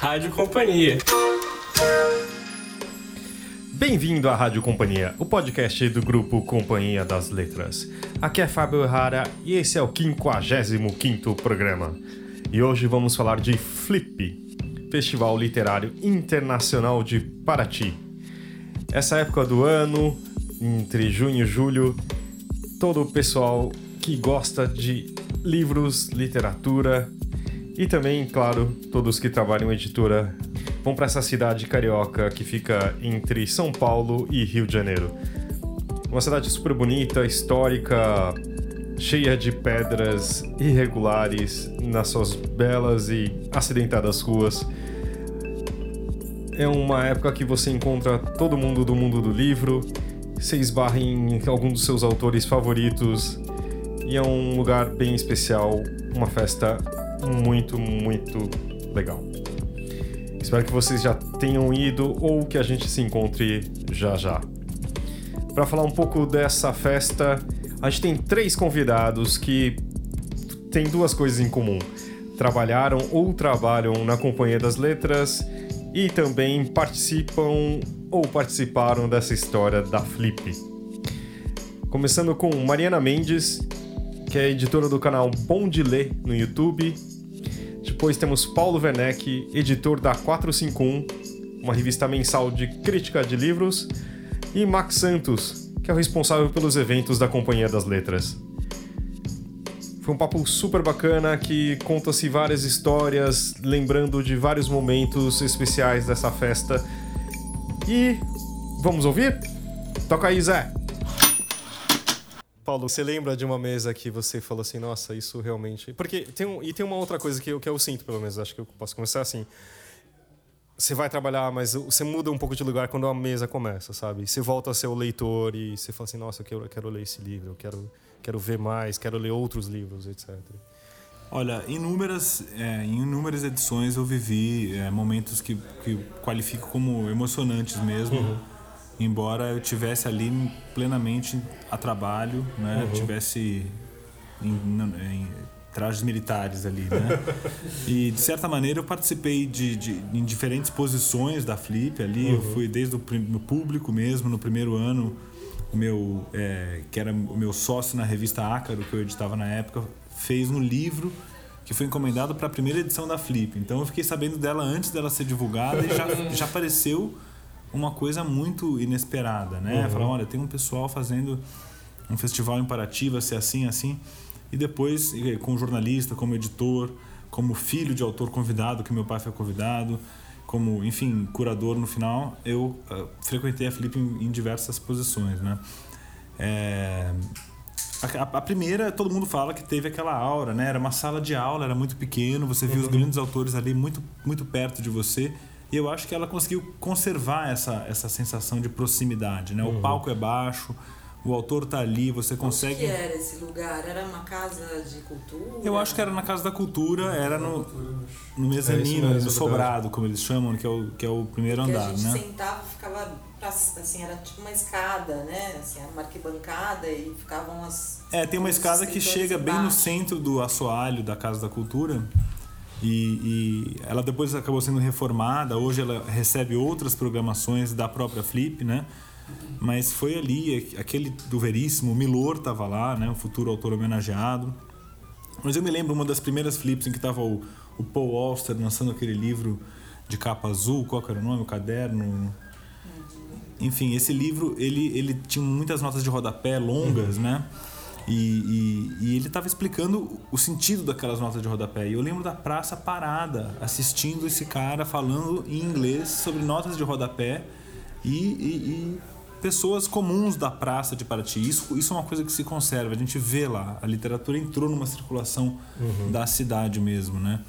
Rádio Companhia. Bem-vindo à Rádio Companhia, o podcast do grupo Companhia das Letras. Aqui é Fábio Errara e esse é o 55º programa. E hoje vamos falar de Flip, Festival Literário Internacional de Paraty. Essa época do ano, entre junho e julho, todo o pessoal que gosta de livros, literatura e também, claro, todos que trabalham em editora vão para essa cidade carioca que fica entre São Paulo e Rio de Janeiro. Uma cidade super bonita, histórica, cheia de pedras irregulares nas suas belas e acidentadas ruas. É uma época que você encontra todo mundo do mundo do livro, se esbarra em algum dos seus autores favoritos e é um lugar bem especial, uma festa muito, muito legal. Espero que vocês já tenham ido ou que a gente se encontre já já. Para falar um pouco dessa festa, a gente tem três convidados que têm duas coisas em comum: trabalharam ou trabalham na Companhia das Letras e também participam ou participaram dessa história da Flip. Começando com Mariana Mendes, que é editora do canal Bom de Ler no YouTube. Depois temos Paulo Werneck, editor da 451, uma revista mensal de crítica de livros. E Max Santos, que é o responsável pelos eventos da Companhia das Letras. Foi um papo super bacana que conta-se várias histórias, lembrando de vários momentos especiais dessa festa. E vamos ouvir? Toca aí, Zé! Paulo, você lembra de uma mesa que você falou assim, nossa, isso realmente. Porque tem um, e tem uma outra coisa que eu, que eu sinto, pelo menos, acho que eu posso começar assim. Você vai trabalhar, mas você muda um pouco de lugar quando a mesa começa, sabe? Você volta a ser o leitor e você fala assim, nossa, eu quero, eu quero ler esse livro, eu quero, quero ver mais, quero ler outros livros, etc. Olha, inúmeras, é, em inúmeras edições eu vivi é, momentos que, que qualifico como emocionantes mesmo. Uhum embora eu tivesse ali plenamente a trabalho, né? Uhum. Tivesse em, em, trajes militares ali, né? e de certa maneira eu participei de, de em diferentes posições da Flip ali. Uhum. Eu fui desde o público mesmo no primeiro ano, meu é, que era o meu sócio na revista Ácaro que eu editava na época fez um livro que foi encomendado para a primeira edição da Flip. Então eu fiquei sabendo dela antes dela ser divulgada e já, já apareceu uma coisa muito inesperada, né? Uhum. Falar, olha, tem um pessoal fazendo um festival em Paraty, vai ser assim, assim. E depois, como jornalista, como editor, como filho de autor convidado, que meu pai foi convidado, como, enfim, curador no final, eu uh, frequentei a Felipe em, em, diversas posições, né? É... A, a, primeira, todo mundo fala que teve aquela aura, né? Era uma sala de aula, era muito pequeno, você viu uhum. os grandes autores ali muito, muito perto de você e eu acho que ela conseguiu conservar essa, essa sensação de proximidade, né? Uhum. O palco é baixo, o autor está ali, você consegue. O que era esse lugar? Era uma casa de cultura? Eu acho que era na Casa da Cultura, era no, no mezanino, é no sobrado, como eles chamam, que é o, que é o primeiro Porque andar, a gente né? sentava, ficava assim, era tipo uma escada, né? Assim, era uma arquibancada e ficavam as. É, tem uma escada que chega embaixo. bem no centro do assoalho da Casa da Cultura. E, e, ela depois acabou sendo reformada. Hoje ela recebe outras programações da própria Flip, né? Mas foi ali, aquele do Veríssimo, Milor estava lá, né? O futuro autor homenageado. Mas eu me lembro uma das primeiras Flips em que estava o, o Paul Auster lançando aquele livro de capa azul, qual era o nome? O caderno. Enfim, esse livro ele, ele tinha muitas notas de rodapé longas, né? E, e, e ele estava explicando o sentido daquelas notas de rodapé. E eu lembro da praça parada, assistindo esse cara falando em inglês sobre notas de rodapé e, e pessoas comuns da praça de Paraty. Isso, isso é uma coisa que se conserva, a gente vê lá. A literatura entrou numa circulação uhum. da cidade mesmo, né?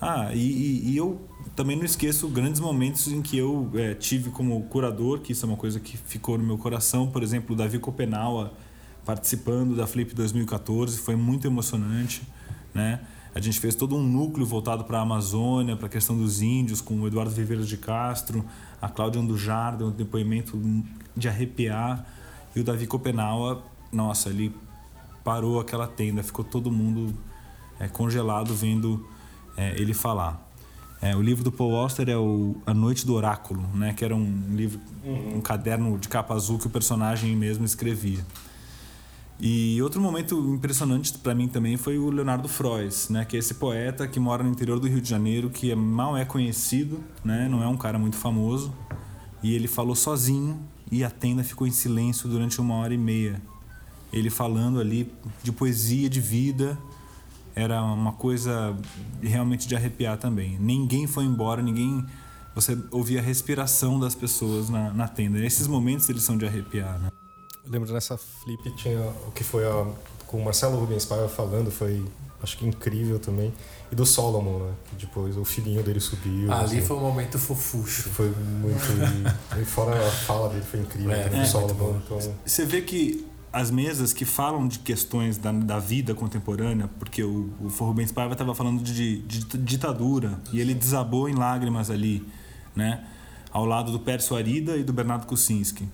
Ah, e, e, eu também não esqueço grandes momentos em que eu é, tive como curador, que isso é uma coisa que ficou no meu coração. Por exemplo, o Davi Copenaua participando da Flip 2014, foi muito emocionante, né? A gente fez todo um núcleo voltado para a Amazônia, para a questão dos índios, com o Eduardo Viveiros de Castro, a Cláudia Andujar, deu um depoimento de arrepiar, e o Davi Copenaua, nossa, ele parou aquela tenda, ficou todo mundo é, congelado vendo é, ele falar. É, o livro do Paul Auster é o A Noite do Oráculo, né? Que era um livro, um caderno de capa azul que o personagem mesmo escrevia. E outro momento impressionante para mim também foi o Leonardo Frois, né, que é esse poeta que mora no interior do Rio de Janeiro, que é, mal é conhecido, né, não é um cara muito famoso, e ele falou sozinho e a tenda ficou em silêncio durante uma hora e meia. Ele falando ali de poesia, de vida, era uma coisa realmente de arrepiar também. Ninguém foi embora, ninguém. Você ouvia a respiração das pessoas na, na tenda. Esses momentos eles são de arrepiar, né? Lembro nessa flip tinha o que foi a, com o Marcelo Rubens Paiva falando, foi acho que incrível também. E do Solomon, né? Que depois o filhinho dele subiu. Ali assim. foi um momento fofucho. Foi muito. e fora a fala dele foi incrível é, também, é, Solomon. Então... Você vê que as mesas que falam de questões da, da vida contemporânea, porque o, o Rubens Paiva estava falando de, de, de, ditadura e ele desabou em lágrimas ali, né? Ao lado do Pércio Arida e do Bernardo Kucinski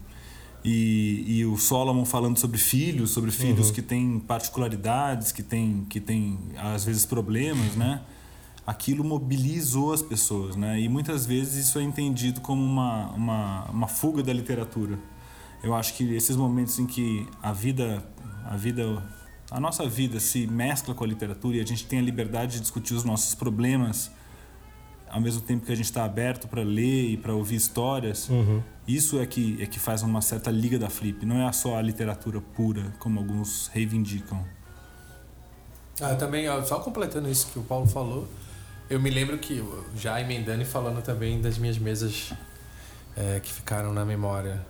e, e o Solomon falando sobre filhos, sobre filhos uhum. que têm particularidades, que têm, que têm às vezes problemas, né? Aquilo mobilizou as pessoas, né? E muitas vezes isso é entendido como uma, uma, uma fuga da literatura. Eu acho que esses momentos em que a vida, a vida, a nossa vida se mescla com a literatura e a gente tem a liberdade de discutir os nossos problemas ao mesmo tempo que a gente está aberto para ler e para ouvir histórias, uhum. isso é que, é que faz uma certa liga da Flip. Não é só a literatura pura, como alguns reivindicam. Ah, também, só completando isso que o Paulo falou, eu me lembro que, já emendando e falando também das minhas mesas é, que ficaram na memória,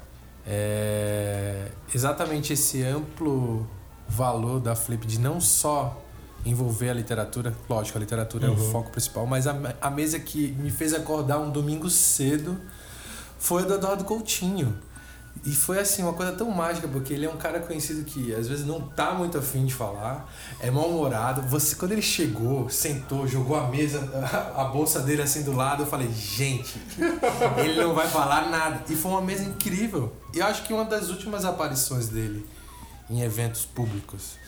é, exatamente esse amplo valor da Flip de não só envolver a literatura. Lógico, a literatura uhum. é o uhum. foco principal, mas a, a mesa que me fez acordar um domingo cedo foi a do Eduardo Coutinho. E foi assim, uma coisa tão mágica, porque ele é um cara conhecido que às vezes não tá muito afim de falar, é mal-humorado. Você, quando ele chegou, sentou, jogou a mesa, a, a, bolsa dele assim do lado, eu falei, gente, ele não vai falar nada. E foi uma mesa incrível. E eu acho que uma das últimas aparições dele em eventos públicos.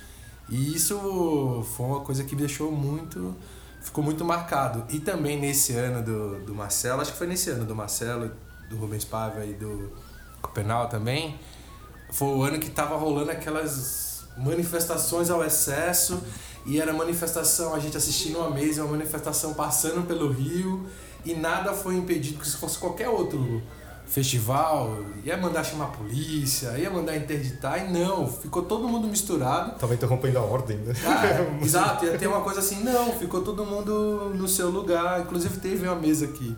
E isso foi uma coisa que me deixou muito. ficou muito marcado. E também nesse ano do, do Marcelo, acho que foi nesse ano do Marcelo, do Rubens Paiva e do Copenal também, foi o ano que tava rolando aquelas manifestações ao excesso e era manifestação, a gente assistindo uma mesa, uma manifestação passando pelo Rio e nada foi impedido que se fosse qualquer outro festival, ia mandar chamar a polícia, ia mandar interditar, e não, ficou todo mundo misturado. Tava interrompendo a ordem, né? Ah, exato, ia ter uma coisa assim, não, ficou todo mundo no seu lugar. Inclusive teve uma mesa que,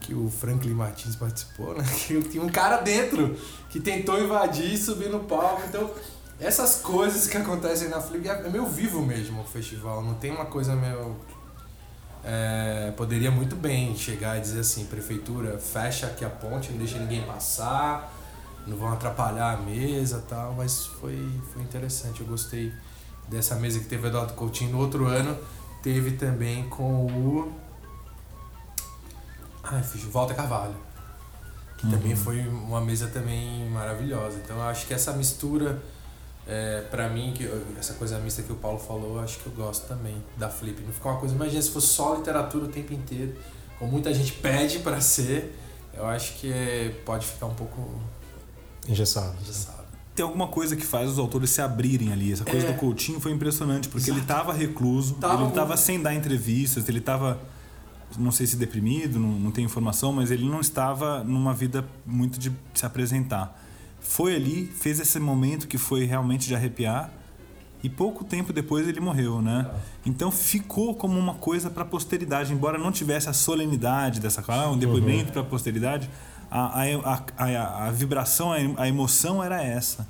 que o Franklin Martins participou, né? Que tinha um cara dentro que tentou invadir e subir no palco. Então, essas coisas que acontecem na Flip é meio vivo mesmo o festival, não tem uma coisa meio é, poderia muito bem chegar e dizer assim, prefeitura, fecha aqui a ponte, não deixa ninguém passar, não vão atrapalhar a mesa tal, mas foi, foi interessante, eu gostei dessa mesa que teve o Eduardo Coutinho. No outro ano teve também com o. Ai, fiz Walter Carvalho. Que uhum. também foi uma mesa também maravilhosa. Então eu acho que essa mistura é, para mim, que essa coisa mista que o Paulo falou, acho que eu gosto também da Flip. Não ficar uma coisa, imagina se fosse só literatura o tempo inteiro, como muita gente pede para ser, eu acho que é, pode ficar um pouco engessado. engessado. Tem alguma coisa que faz os autores se abrirem ali. Essa coisa é. do Coutinho foi impressionante, porque Exato. ele estava recluso, tava ele estava sem dar entrevistas, ele estava não sei se deprimido, não, não tenho informação, mas ele não estava numa vida muito de se apresentar foi ali, fez esse momento que foi realmente de arrepiar e pouco tempo depois ele morreu, né? Então ficou como uma coisa para a posteridade, embora não tivesse a solenidade dessa coisa, um depoimento uhum. para a posteridade, a, a, a, a, vibração, a emoção era essa.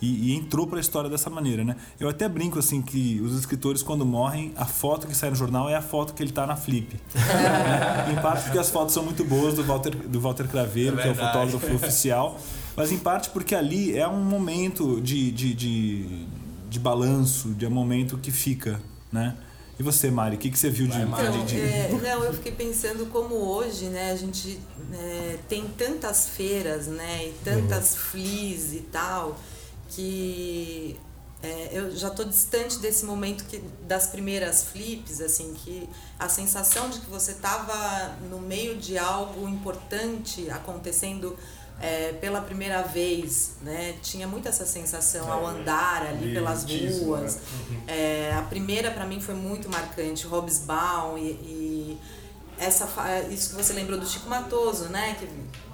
E, e entrou para a história dessa maneira, né? Eu até brinco assim que os escritores quando morrem, a foto que sai no jornal é a foto que ele está na flip. em parte porque as fotos são muito boas do Walter, do Walter Craveiro, é que é o fotógrafo oficial mas em parte porque ali é um momento de, de, de, de balanço, de um momento que fica, né? E você, Mari, o que, que você viu de, então, de, de... É, não, eu fiquei pensando como hoje, né, a gente é, tem tantas feiras, né, e tantas uhum. flis e tal, que é, eu já estou distante desse momento que, das primeiras flips, assim, que a sensação de que você estava no meio de algo importante acontecendo é, pela primeira vez, né? Tinha muito essa sensação ao andar ali pelas ruas. Né? Uhum. É, a primeira para mim foi muito marcante, Hobbesbaum e, e essa isso que você lembrou do Chico Matoso, né? Que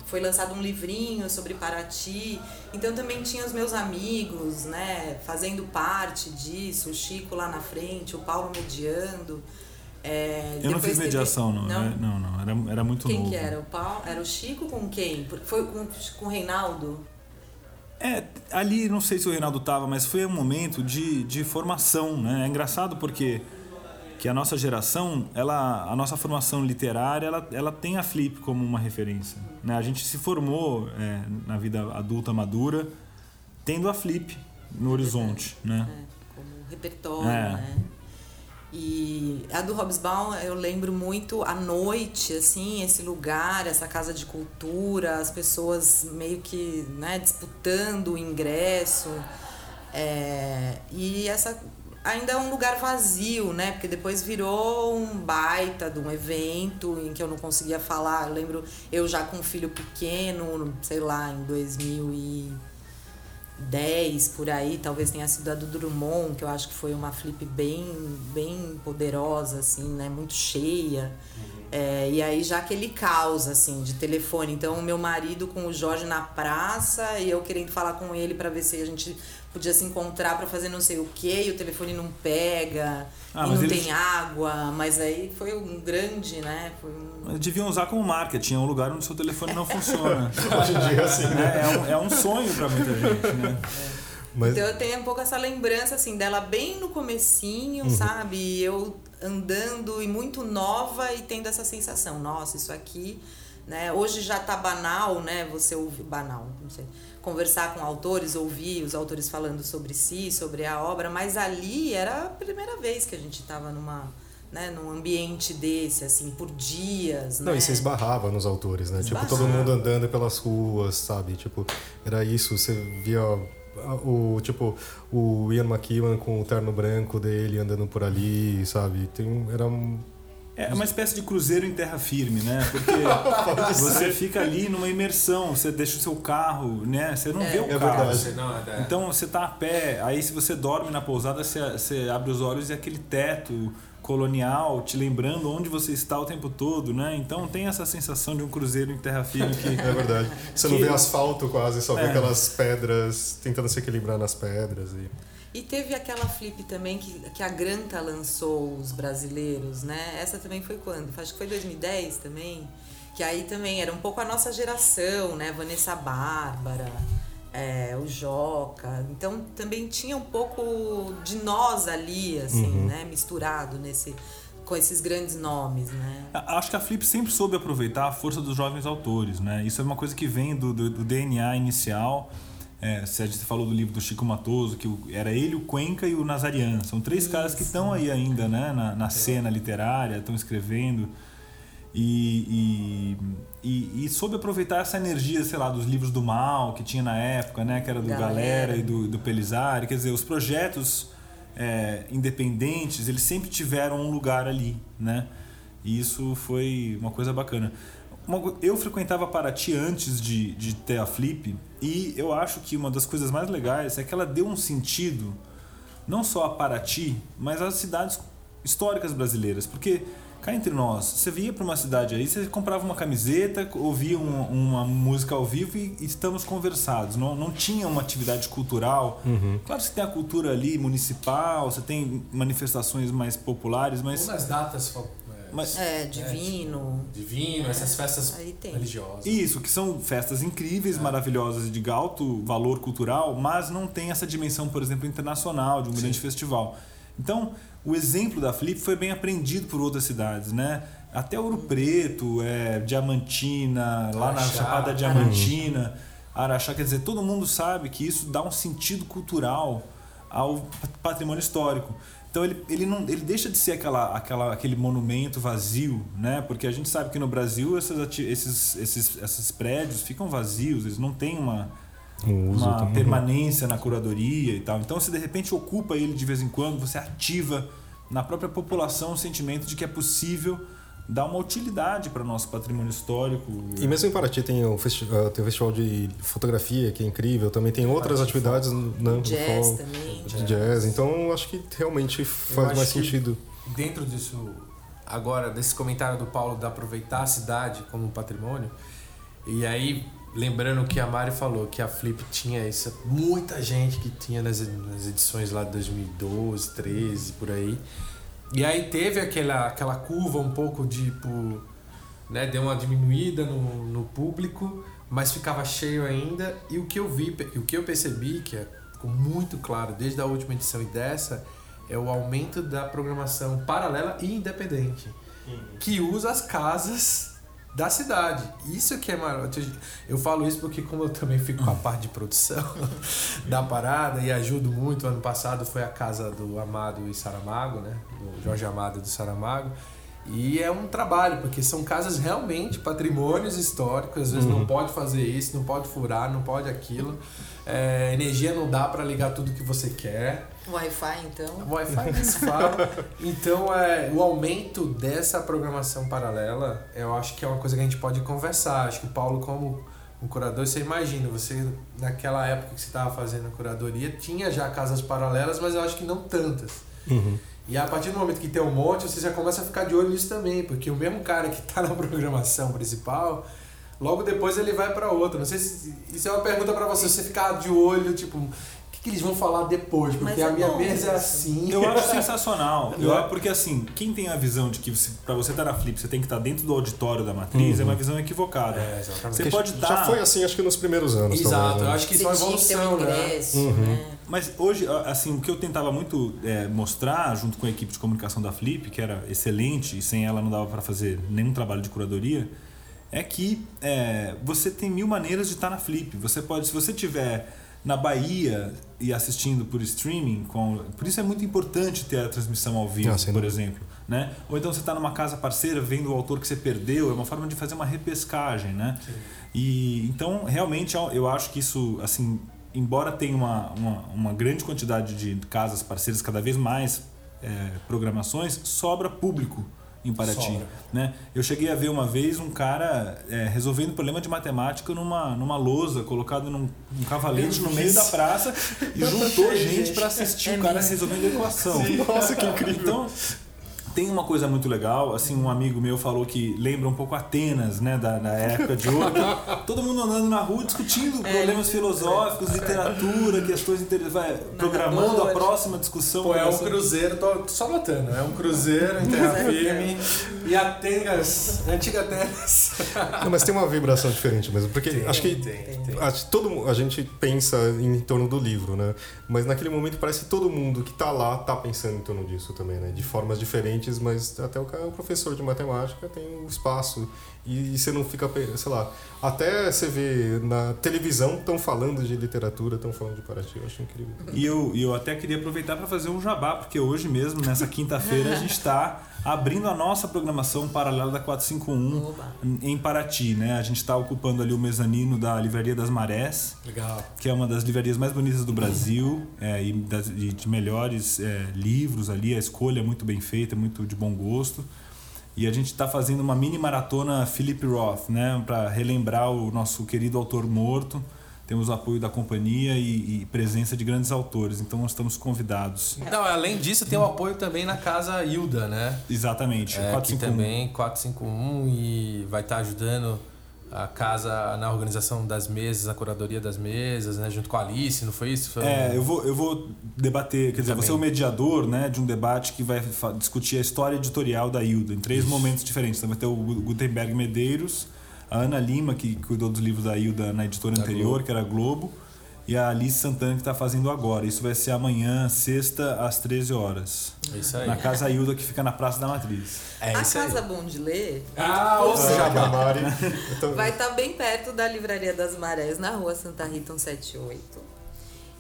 foi lançado um livrinho sobre Paraty. Então também tinha os meus amigos, né, fazendo parte disso, o Chico lá na frente, o Paulo mediando. É, eu não fiz mediação, teve... não. Não? não, não. Era, era muito quem novo. Quem que era? O Paulo? Era o Chico com quem? Porque foi com, com o Reinaldo? É, ali não sei se o Reinaldo tava, mas foi um momento de, de formação, né? É engraçado porque que a nossa geração, ela, a nossa formação literária, ela, ela tem a Flip como uma referência. Né? A gente se formou é, na vida adulta madura tendo a Flip no horizonte, né? É, como repertório, é. né? E a do Hobsbawm eu lembro muito a noite, assim, esse lugar, essa casa de cultura, as pessoas meio que né, disputando o ingresso. É, e essa ainda é um lugar vazio, né? Porque depois virou um baita de um evento em que eu não conseguia falar. Eu lembro eu já com um filho pequeno, sei lá, em 2010 por aí, talvez tenha sido a do Drummond, que eu acho que foi uma flip bem, bem poderosa, assim, né? Muito cheia. Uhum. É, e aí já aquele caos, assim, de telefone. Então, o meu marido com o Jorge na praça e eu querendo falar com ele para ver se a gente podia se encontrar para fazer não sei o que e o telefone não pega ah, e não eles... tem água, mas aí foi um grande, né? Foi um... Deviam usar como marketing, é um lugar onde o seu telefone não funciona. Hoje em dia, assim, né? É, um, é um sonho para muita gente, né? É. Mas... Então eu tenho um pouco essa lembrança assim dela bem no comecinho, uhum. sabe? Eu andando e muito nova e tendo essa sensação, nossa, isso aqui, né? Hoje já tá banal, né? Você ouve banal, não sei conversar com autores, ouvir os autores falando sobre si, sobre a obra, mas ali era a primeira vez que a gente estava numa né, num ambiente desse, assim, por dias, Não, né? e você esbarrava nos autores, né? Esbarrava. Tipo, todo mundo andando pelas ruas, sabe? Tipo, era isso, você via o tipo o Ian McEwan com o terno branco dele andando por ali, sabe? Tem era um é uma espécie de cruzeiro em terra firme, né? Porque você fica ali numa imersão, você deixa o seu carro, né? Você não é, vê o é carro. Verdade. É. Então você tá a pé, aí se você dorme na pousada, você, você abre os olhos e aquele teto colonial te lembrando onde você está o tempo todo, né? Então tem essa sensação de um cruzeiro em terra firme que é verdade. Você que... não vê asfalto quase, só vê é. aquelas pedras tentando se equilibrar nas pedras e e teve aquela flip também que, que a Granta lançou os brasileiros, né? Essa também foi quando? Acho que foi 2010 também. Que aí também era um pouco a nossa geração, né? Vanessa Bárbara, é, o Joca. Então também tinha um pouco de nós ali, assim, uhum. né? Misturado nesse, com esses grandes nomes, né? Acho que a Flip sempre soube aproveitar a força dos jovens autores, né? Isso é uma coisa que vem do, do, do DNA inicial é, você falou do livro do Chico Matoso, que era ele, o Cuenca e o Nazarian. São três Isso. caras que estão aí ainda né, na, na cena literária, estão escrevendo. E, e, e, e, soube aproveitar essa energia, sei lá, dos livros do mal que tinha na época, né? Que era do Galera, Galera e do, do Pelizari. Quer dizer, os projetos é, independentes, eles sempre tiveram um lugar ali, né? E isso foi uma coisa bacana eu frequentava Paraty antes de, de ter a Flip e eu acho que uma das coisas mais legais é que ela deu um sentido não só a Paraty, mas às cidades históricas brasileiras. Porque cá entre nós, você via para uma cidade aí, você comprava uma camiseta, ouvia uma, uma música ao vivo e, e, estamos conversados. Não, não tinha uma atividade cultural. Uhum. Claro que você tem a cultura ali municipal, você tem manifestações mais populares, mas. Umas datas mas, é, divino. É, divino, é, essas festas religiosas. Isso, que são festas incríveis, é. maravilhosas, de alto valor cultural, mas não tem essa dimensão, por exemplo, internacional, de um Sim. grande festival. Então, o exemplo da Flip foi bem aprendido por outras cidades, né? Até Ouro Preto, é, Diamantina, lá Araxá, na Chapada Diamantina, Araxá, quer dizer, todo mundo sabe que isso dá um sentido cultural ao patrimônio histórico. Então ele, ele, não, ele deixa de ser aquela, aquela, aquele monumento vazio, né? Porque a gente sabe que no Brasil essas, esses, esses, esses prédios ficam vazios, eles não têm uma, um uma permanência na curadoria e tal. Então, se de repente ocupa ele de vez em quando, você ativa na própria população o sentimento de que é possível dar uma utilidade para o nosso patrimônio histórico. E mesmo em Paraty tem o, festi uh, tem o festival de fotografia, que é incrível, também tem outras Paraty atividades né, jazz também. de jazz. Então acho que realmente faz mais sentido. Dentro disso, agora, desse comentário do Paulo de aproveitar a cidade como patrimônio, e aí lembrando que a Mari falou que a Flip tinha isso, muita gente que tinha nas, nas edições lá de 2012, 13, por aí. E aí teve aquela, aquela curva um pouco tipo. Né, deu uma diminuída no, no público, mas ficava cheio ainda. E o que eu vi, o que eu percebi, que é ficou muito claro desde a última edição e dessa, é o aumento da programação paralela e independente. Uhum. Que usa as casas da cidade. Isso que é maravilhoso. Eu falo isso porque como eu também fico com a parte de produção da parada e ajudo muito, ano passado foi a casa do Amado e Saramago, né? Do Jorge Amado do Saramago. E é um trabalho, porque são casas realmente patrimônios históricos, às vezes uhum. não pode fazer isso, não pode furar, não pode aquilo. É, energia não dá para ligar tudo que você quer. Wi-Fi, então. Wi-Fi nem se fala. Então, é, o aumento dessa programação paralela, eu acho que é uma coisa que a gente pode conversar. Acho que o Paulo, como um curador, você imagina, você, naquela época que você estava fazendo a curadoria, tinha já casas paralelas, mas eu acho que não tantas. Uhum. E a partir do momento que tem um monte, você já começa a ficar de olho nisso também, porque o mesmo cara que está na programação principal, logo depois ele vai para outra. Não sei se isso é uma pergunta para você, você ficar de olho, tipo, que eles vão falar depois, porque a minha mesa é assim. Eu acho sensacional. Eu acho porque assim, quem tem a visão de que para você estar tá na Flip, você tem que estar tá dentro do auditório da matriz, uhum. é uma visão equivocada. É, você pode estar Já tá foi assim, acho que nos primeiros anos. Exato, talvez, né? eu acho que isso é uma evolução, né? Uhum. né? Mas hoje, assim, o que eu tentava muito é, mostrar, junto com a equipe de comunicação da Flip, que era excelente, e sem ela não dava para fazer nenhum trabalho de curadoria, é que é, você tem mil maneiras de estar na Flip. Você pode, se você tiver na Bahia e assistindo por streaming, com, por isso é muito importante ter a transmissão ao vivo, ah, por exemplo. Né? Ou então você está numa casa parceira vendo o autor que você perdeu, é uma forma de fazer uma repescagem. Né? E, então, realmente, eu acho que isso, assim, embora tenha uma, uma, uma grande quantidade de casas parceiras, cada vez mais é, programações, sobra público em Paraty. Né? Eu cheguei a ver uma vez um cara é, resolvendo problema de matemática numa, numa lousa, colocado num, num cavalete no meio da praça e juntou gente para assistir é o cara resolvendo a equação. Sim. Nossa, que incrível. Então, tem uma coisa muito legal, assim, um amigo meu falou que lembra um pouco Atenas, né, da, da época de ouro. todo mundo andando na rua discutindo é, problemas filosóficos, literatura, questões interessantes, programando a próxima discussão. Pô, é um cruzeiro, tô só notando, é um cruzeiro em terra firme e Atenas, antiga Atenas. Não, mas tem uma vibração diferente mesmo, porque tem, acho que tem, tem. A, todo, a gente pensa em torno do livro, né, mas naquele momento parece que todo mundo que está lá está pensando em torno disso também, né, de formas diferentes mas até o, professor de matemática tem um espaço e, você não fica, sei lá, até você vê na televisão estão falando de literatura, estão falando de Paraty, eu acho incrível. E eu, eu até queria aproveitar para fazer um jabá, porque hoje mesmo, nessa quinta-feira, a gente está abrindo a nossa programação paralela da 451 Oba. em Paraty, né? A gente está ocupando ali o mezanino da Livraria das Marés, Legal. que é uma das livrarias mais bonitas do Brasil é, e, das, e de melhores é, livros ali. A escolha é muito bem feita, muito de bom gosto. E a gente está fazendo uma mini maratona Philip Roth, né, para relembrar o nosso querido autor morto. Temos o apoio da companhia e, e, presença de grandes autores, então nós estamos convidados. Não, além disso, tem o apoio também na Casa Hilda, né? Exatamente, é, 451. Que também 451 e vai estar tá ajudando a casa na organização das mesas, na curadoria das mesas, né, junto com a Alice, não foi isso? Foi é, eu vou, eu vou debater, quer dizer, Também. você é o mediador né, de um debate que vai discutir a história editorial da Hilda, em três isso. momentos diferentes. Então vai ter o Gutenberg Medeiros, a Ana Lima, que cuidou dos livros da Hilda na editora da anterior, Globo. que era a Globo, e a Alice Santana que está fazendo agora. Isso vai ser amanhã, sexta, às 13 horas. É isso aí. Na Casa Hilda, que fica na Praça da Matriz. É a Casa aí. Bom de Ler ah, ou seja, vai estar tá bem perto da Livraria das Marés, na rua Santa Rita 178.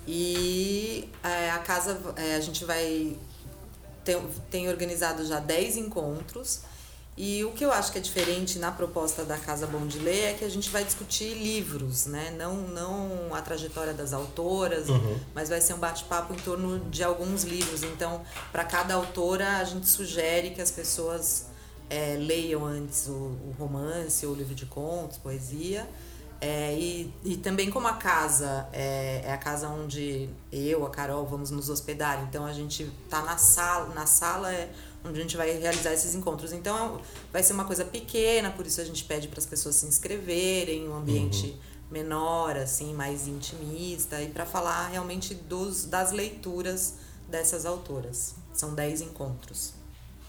E é, a casa, é, a gente vai. Tem, tem organizado já 10 encontros E o que eu acho que é diferente na proposta da Casa Bom de Ler é que a gente vai discutir livros, né? Não, não a trajetória das autoras, uhum. mas vai ser um bate-papo em torno de alguns livros. Então, para cada autora, a gente sugere que as pessoas é, leiam antes o, o, romance ou o livro de contos, poesia. É, e, e também como a casa é, é, a casa onde eu, a Carol, vamos nos hospedar. Então a gente tá na sala, na sala é onde a gente vai realizar esses encontros. Então vai ser uma coisa pequena, por isso a gente pede para as pessoas se inscreverem, um ambiente uhum. menor, assim, mais intimista e para falar realmente dos, das leituras dessas autoras. São dez encontros.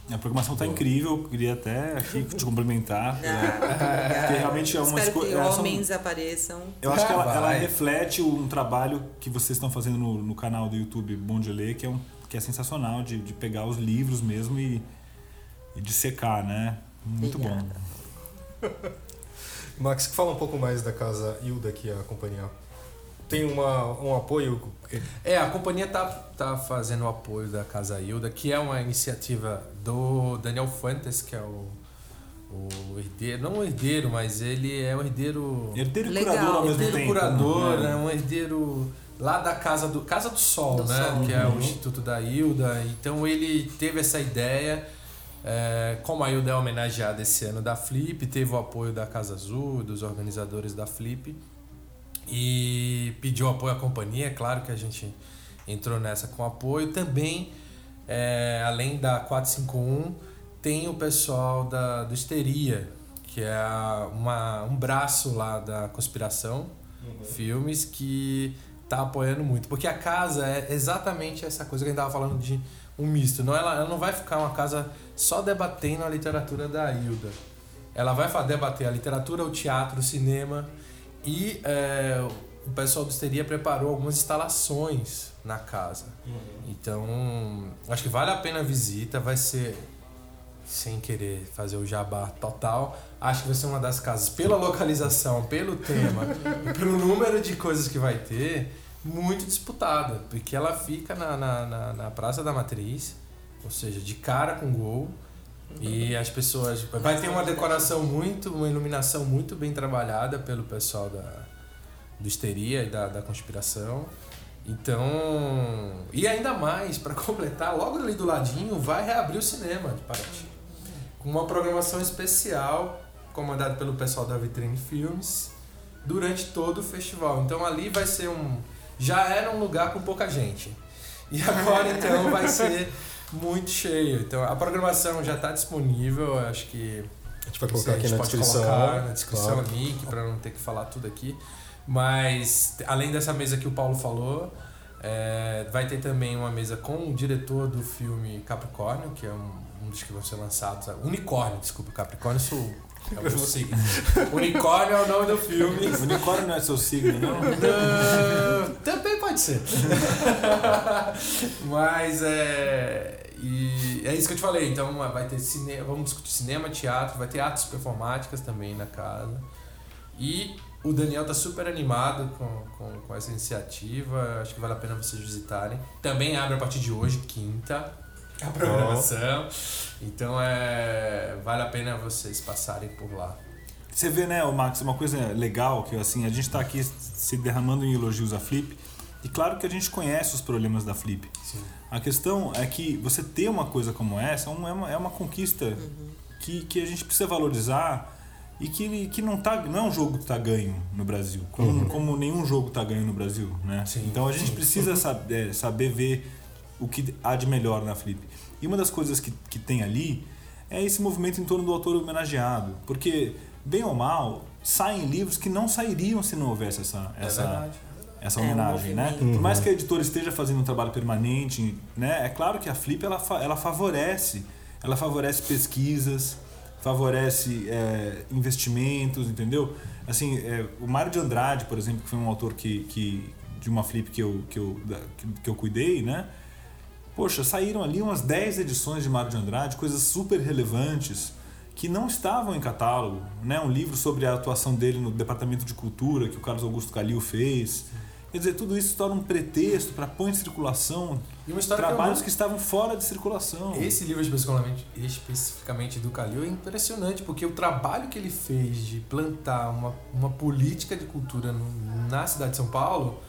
A programação está incrível, eu queria até aqui te complementar. Ah, porque realmente é uma Espero que homens são... apareçam. Eu acho que ela, ela, reflete um trabalho que vocês estão fazendo no, no canal do YouTube Bom de Ler, que é um que é sensacional de, de pegar os livros mesmo e, e de secar, né? Muito Obrigada. bom. Max, fala um pouco mais da casa Hilda que é a companhia tem uma, um apoio? É, a companhia tá, tá fazendo o apoio da Casa Hilda, que é uma iniciativa do Daniel Fuentes, que é o, o herdeiro, não o herdeiro, mas ele é um herdeiro... Herdeiro Legal. curador ao mesmo herdeiro tempo. curador, né? um herdeiro lá da Casa do Casa do Sol, do né? Sol. Que é o uhum. Instituto da Hilda. Então ele teve essa ideia. É, como a Hilda é homenageada esse ano da Flip, teve o apoio da Casa Azul, dos organizadores da Flip. E pediu apoio à companhia, é claro que a gente entrou nessa com apoio. Também, é, além da 451, tem o pessoal da, do Histeria, que é uma, um braço lá da Conspiração uhum. Filmes, que tá apoiando muito. Porque a casa é exatamente essa coisa que a gente tava falando de um misto. Não, ela, ela não vai ficar uma casa só debatendo a literatura da Hilda. Ela vai debater a literatura, o teatro, o cinema. E é, o pessoal do Histeria preparou algumas instalações na casa. Uhum. Então, acho que vale a pena a visita. Vai ser, sem querer fazer o jabá total, acho que vai ser uma das casas, pela localização, pelo tema, pelo número de coisas que vai ter, muito disputada. Porque ela fica na, na, na, na Praça da Matriz, ou seja, de cara com gol. E as pessoas. Vai ter uma decoração muito, uma iluminação muito bem trabalhada pelo pessoal da, do Histeria e da, da conspiração. Então. E ainda mais, para completar, logo ali do ladinho vai reabrir o cinema de Paraty. Uma programação especial comandado pelo pessoal da Vitrine Filmes, durante todo o festival. Então ali vai ser um. Já era um lugar com pouca gente. E agora então vai ser muito cheio. Então a programação já está disponível, acho que. A gente vai colocar aqui na descrição. na descrição claro. link para não ter que falar tudo aqui. Mas além dessa mesa que o Paulo falou, é, vai ter também uma mesa com o diretor do filme Capricórnio, que é um, um dos que vão ser lançados. Unicórnio, desculpa, Capricórnio sou é o meu signo. Unicórnio é o nome do filme. Unicórnio não é seu signo, não? não também pode ser. Mas é. E é isso que eu te falei. Então vai ter cinema, vamos discutir cinema, teatro, vai ter artes performáticas também na casa. E o Daniel tá super animado com, com, com essa iniciativa. Acho que vale a pena vocês visitarem. Também abre a partir de hoje, quinta a programação. Então é vale a pena vocês passarem por lá. Você vê, né, Max, uma coisa legal que assim, a gente está aqui se derramando em elogios à Flip. E claro que a gente conhece os problemas da Flip. Sim. A questão é que você ter uma coisa como essa é uma, é uma conquista uhum. que, que a gente precisa valorizar e que, que não, tá, não é um jogo que está ganho no Brasil, como, uhum. como nenhum jogo está ganho no Brasil. Né? Sim, então a gente sim. precisa saber, saber ver o que há de melhor na Flip. E uma das coisas que, que tem ali é esse movimento em torno do autor homenageado. Porque, bem ou mal, saem livros que não sairiam se não houvesse essa, é essa, essa homenagem. É um né? Por mais que a editora esteja fazendo um trabalho permanente, né? é claro que a Flip ela, ela favorece. Ela favorece pesquisas, favorece é, investimentos, entendeu? Assim, é, o Mário de Andrade, por exemplo, que foi um autor que, que de uma flip que eu, que eu, que eu cuidei, né? Poxa, saíram ali umas 10 edições de Mário de Andrade, coisas super relevantes que não estavam em catálogo. Né? Um livro sobre a atuação dele no Departamento de Cultura, que o Carlos Augusto Calil fez. Quer dizer, tudo isso torna um pretexto para pôr em circulação trabalhos que, que, estavam fora de circulação. Esse livro especificamente, especificamente do Calil é impressionante, porque o trabalho que ele fez de plantar uma, uma política de cultura na cidade de São Paulo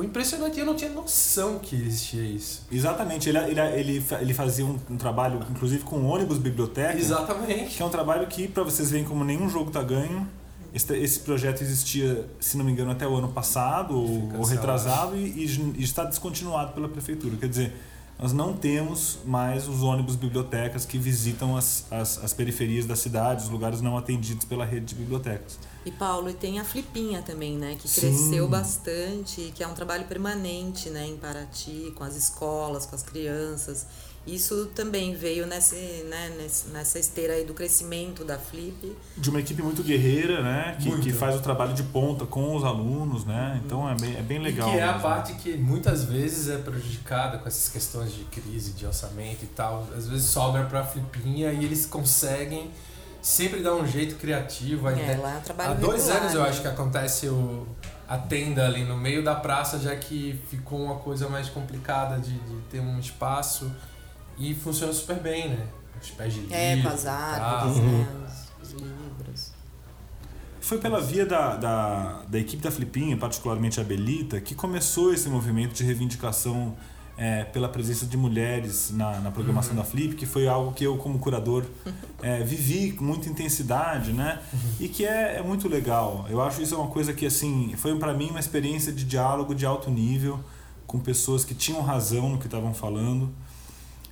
foi impressionante. Eu não tinha noção que existia isso. Exatamente. Ele, ele, ele, ele fazia um, um trabalho, inclusive, com ônibus biblioteca. Exatamente. Que é um trabalho que, para vocês verem como nenhum jogo tá ganho, esse, esse projeto existia, se não me engano, até o ano passado ou, ou retrasado e, e, e está descontinuado pela prefeitura. Quer dizer, nós não temos mais os ônibus bibliotecas que visitam as, as, as, periferias da cidade, os lugares não atendidos pela rede de bibliotecas. E Paulo, e tem a Flipinha também, né, que Sim. cresceu bastante, que é um trabalho permanente, né, em Paraty, com as escolas, com as crianças. Isso também veio nesse, né, nessa esteira aí do crescimento da Flip. De uma equipe muito guerreira, né? Que, que faz o trabalho de ponta com os alunos, né? Então é bem, é bem legal. E que é a parte que muitas vezes é prejudicada com essas questões de crise, de orçamento e tal. Às vezes sobra para a Flipinha e eles conseguem sempre dar um jeito criativo. É, lá é trabalho Há dois regular, anos eu né? acho que acontece o, a tenda ali no meio da praça, já que ficou uma coisa mais complicada de, de ter um espaço e funciona super bem, né? Os pés de livro. É, com as árvores, tá. né? Os, os, livros. Foi pela via da, da, da equipe da Flipinha, particularmente a Belita, que começou esse movimento de reivindicação é, pela presença de mulheres na, na programação uhum. da Flip, que foi algo que eu, como curador, é, vivi com muita intensidade, né? Uhum. E que é, é muito legal. Eu acho isso uma coisa que, assim, foi para mim uma experiência de diálogo de alto nível com pessoas que tinham razão no que estavam falando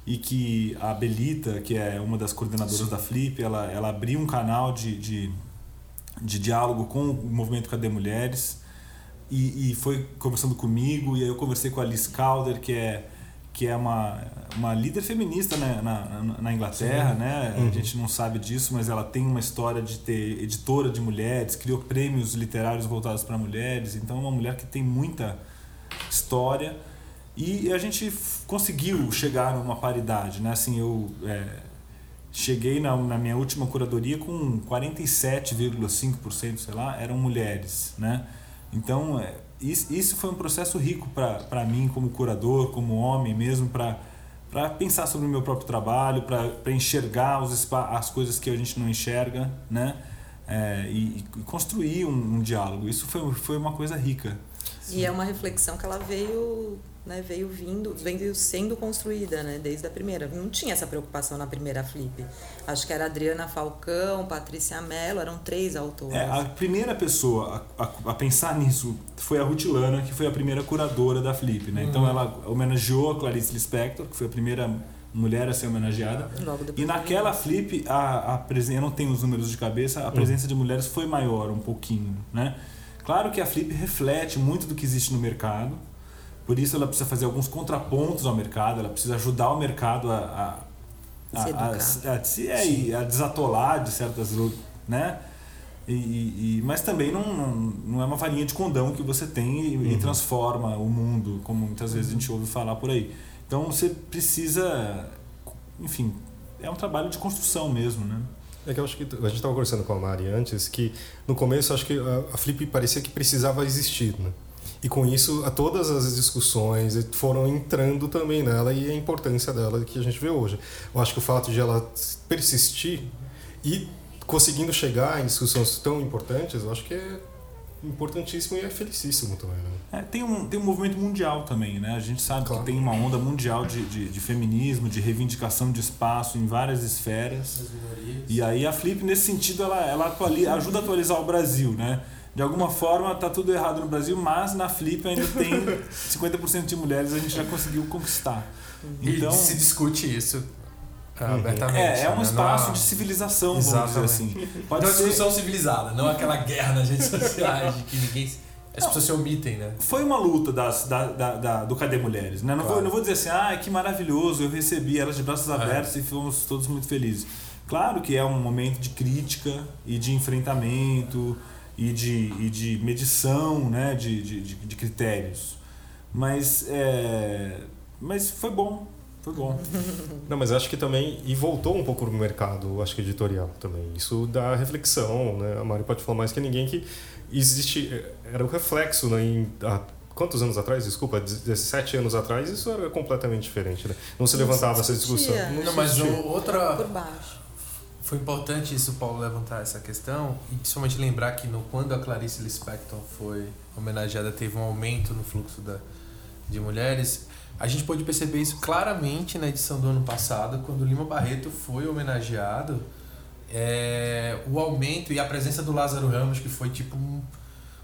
e que a Belita, que é uma das coordenadoras Sim. da Flip, ela, ela abriu um canal de, de, de diálogo com o movimento Cadê Mulheres e, e foi conversando comigo e aí eu conversei com a Liz Calder, que é que é uma, uma líder feminista né, na, na, na Inglaterra, Sim. né? Uhum. A gente não sabe disso, mas ela tem uma história de ter editora de mulheres, criou prêmios literários voltados para mulheres, então é uma mulher que tem muita história e a gente conseguiu chegar numa paridade, né? Assim, eu é, cheguei na, na minha última curadoria com 47,5%, sei lá, eram mulheres, né? Então, é, isso, foi um processo rico para mim como curador, como homem mesmo, para pensar sobre o meu próprio trabalho, para enxergar os, as coisas que a gente não enxerga, né? É, e, e, construir um, um, diálogo. Isso foi, foi uma coisa rica. E é uma reflexão que ela veio né, veio vindo, veio sendo construída, né, desde a primeira. Não tinha essa preocupação na primeira flip. Acho que era Adriana Falcão, Patrícia Mello, eram três autores. É, a primeira pessoa a, a, a, pensar nisso foi a Ruth Lana, que foi a primeira curadora da flip, né? Então uhum. ela homenageou a Clarice Lispector, que foi a primeira mulher a ser homenageada. e naquela flip, a, a presença, eu não tenho os números de cabeça, a uhum. presença uhum. de mulheres foi maior um pouquinho, né? Claro que a flip reflete muito do que existe no mercado, por isso ela precisa fazer alguns contrapontos ao mercado, ela precisa ajudar o mercado a, a, a, a, a, se, é, a desatolar de certas. Né? E, e, mas também não, não, é uma farinha de condão que você tem e, uhum. e, transforma o mundo, como muitas vezes a gente ouve falar por aí. Então você precisa, enfim, é um trabalho de construção mesmo, né? É que eu acho que a gente estava conversando com a Mari antes que no começo acho que a, a Flip parecia que precisava existir, né? E com isso, a todas as discussões foram entrando também nela e a importância dela que a gente vê hoje. Eu acho que o fato de ela persistir e conseguindo chegar em discussões tão importantes, eu acho que é importantíssimo e é felicíssimo também. Né? É, tem, um, tem um movimento mundial também, né? A gente sabe claro. que tem uma onda mundial de, de, de, feminismo, de reivindicação de espaço em várias esferas. E aí a Flip, nesse sentido, ela, ela ajuda a atualizar o Brasil, né? De alguma forma está tudo errado no Brasil, mas na Flip ainda tem 50% de mulheres a gente já conseguiu conquistar. Então, e se discute isso uhum. abertamente. É, é um né? espaço de civilização, vamos Exatamente. dizer assim. Pode uma ser... discussão civilizada, não aquela guerra nas redes sociais de que ninguém. As não, pessoas se omitem, né? Foi uma luta das, da, da, da do Cadê Mulheres, né? Não, claro. vou, não vou dizer assim, ah, que maravilhoso, eu recebi elas de braços é. abertos e fomos todos muito felizes. Claro que é um momento de crítica e de enfrentamento e de, e de medição né, de, de, de critérios. Mas, é, mas foi bom, foi bom. Não, mas acho que também, e voltou um pouco no mercado, acho que editorial também. Isso dá reflexão, né? A Mari pode falar mais que ninguém que existe, era o reflexo, né? Em, há quantos anos atrás? Desculpa, 17 anos atrás, isso era completamente diferente, né? Não se levantava essa discussão. Não, não mas outra. Por baixo. Foi importante isso, Paulo, levantar essa questão e principalmente lembrar que no, quando a Clarice Lispector foi homenageada, teve um aumento no fluxo da, de mulheres. A gente pôde perceber isso claramente na edição do ano passado, quando Lima Barreto foi homenageado. É, o aumento e a presença do Lázaro Ramos, que foi tipo um,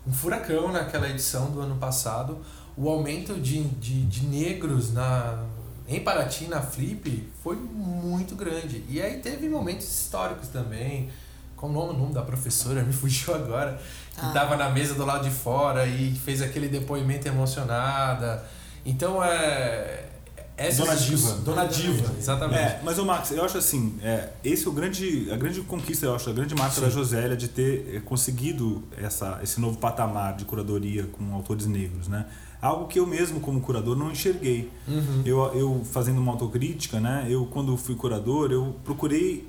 um furacão naquela edição do ano passado. O aumento de, de, de negros na, em Paraty, na Flip, foi muito grande. E aí teve momentos históricos também. Como o nome da professora? Me fugiu agora. Que estava ah. na mesa do lado de fora e fez aquele depoimento emocionada. Então é. Essa Dona Diva. Dona Diva, exatamente. É, mas o Max, eu acho assim, é, esse é o grande, a grande conquista, eu acho, a grande marca Sim. da Josélia de ter é, conseguido essa, esse novo patamar de curadoria com autores negros, né? Algo que eu mesmo, como curador, não enxerguei. Uhum. Eu, eu fazendo uma autocrítica, né? Eu, quando fui curador, eu procurei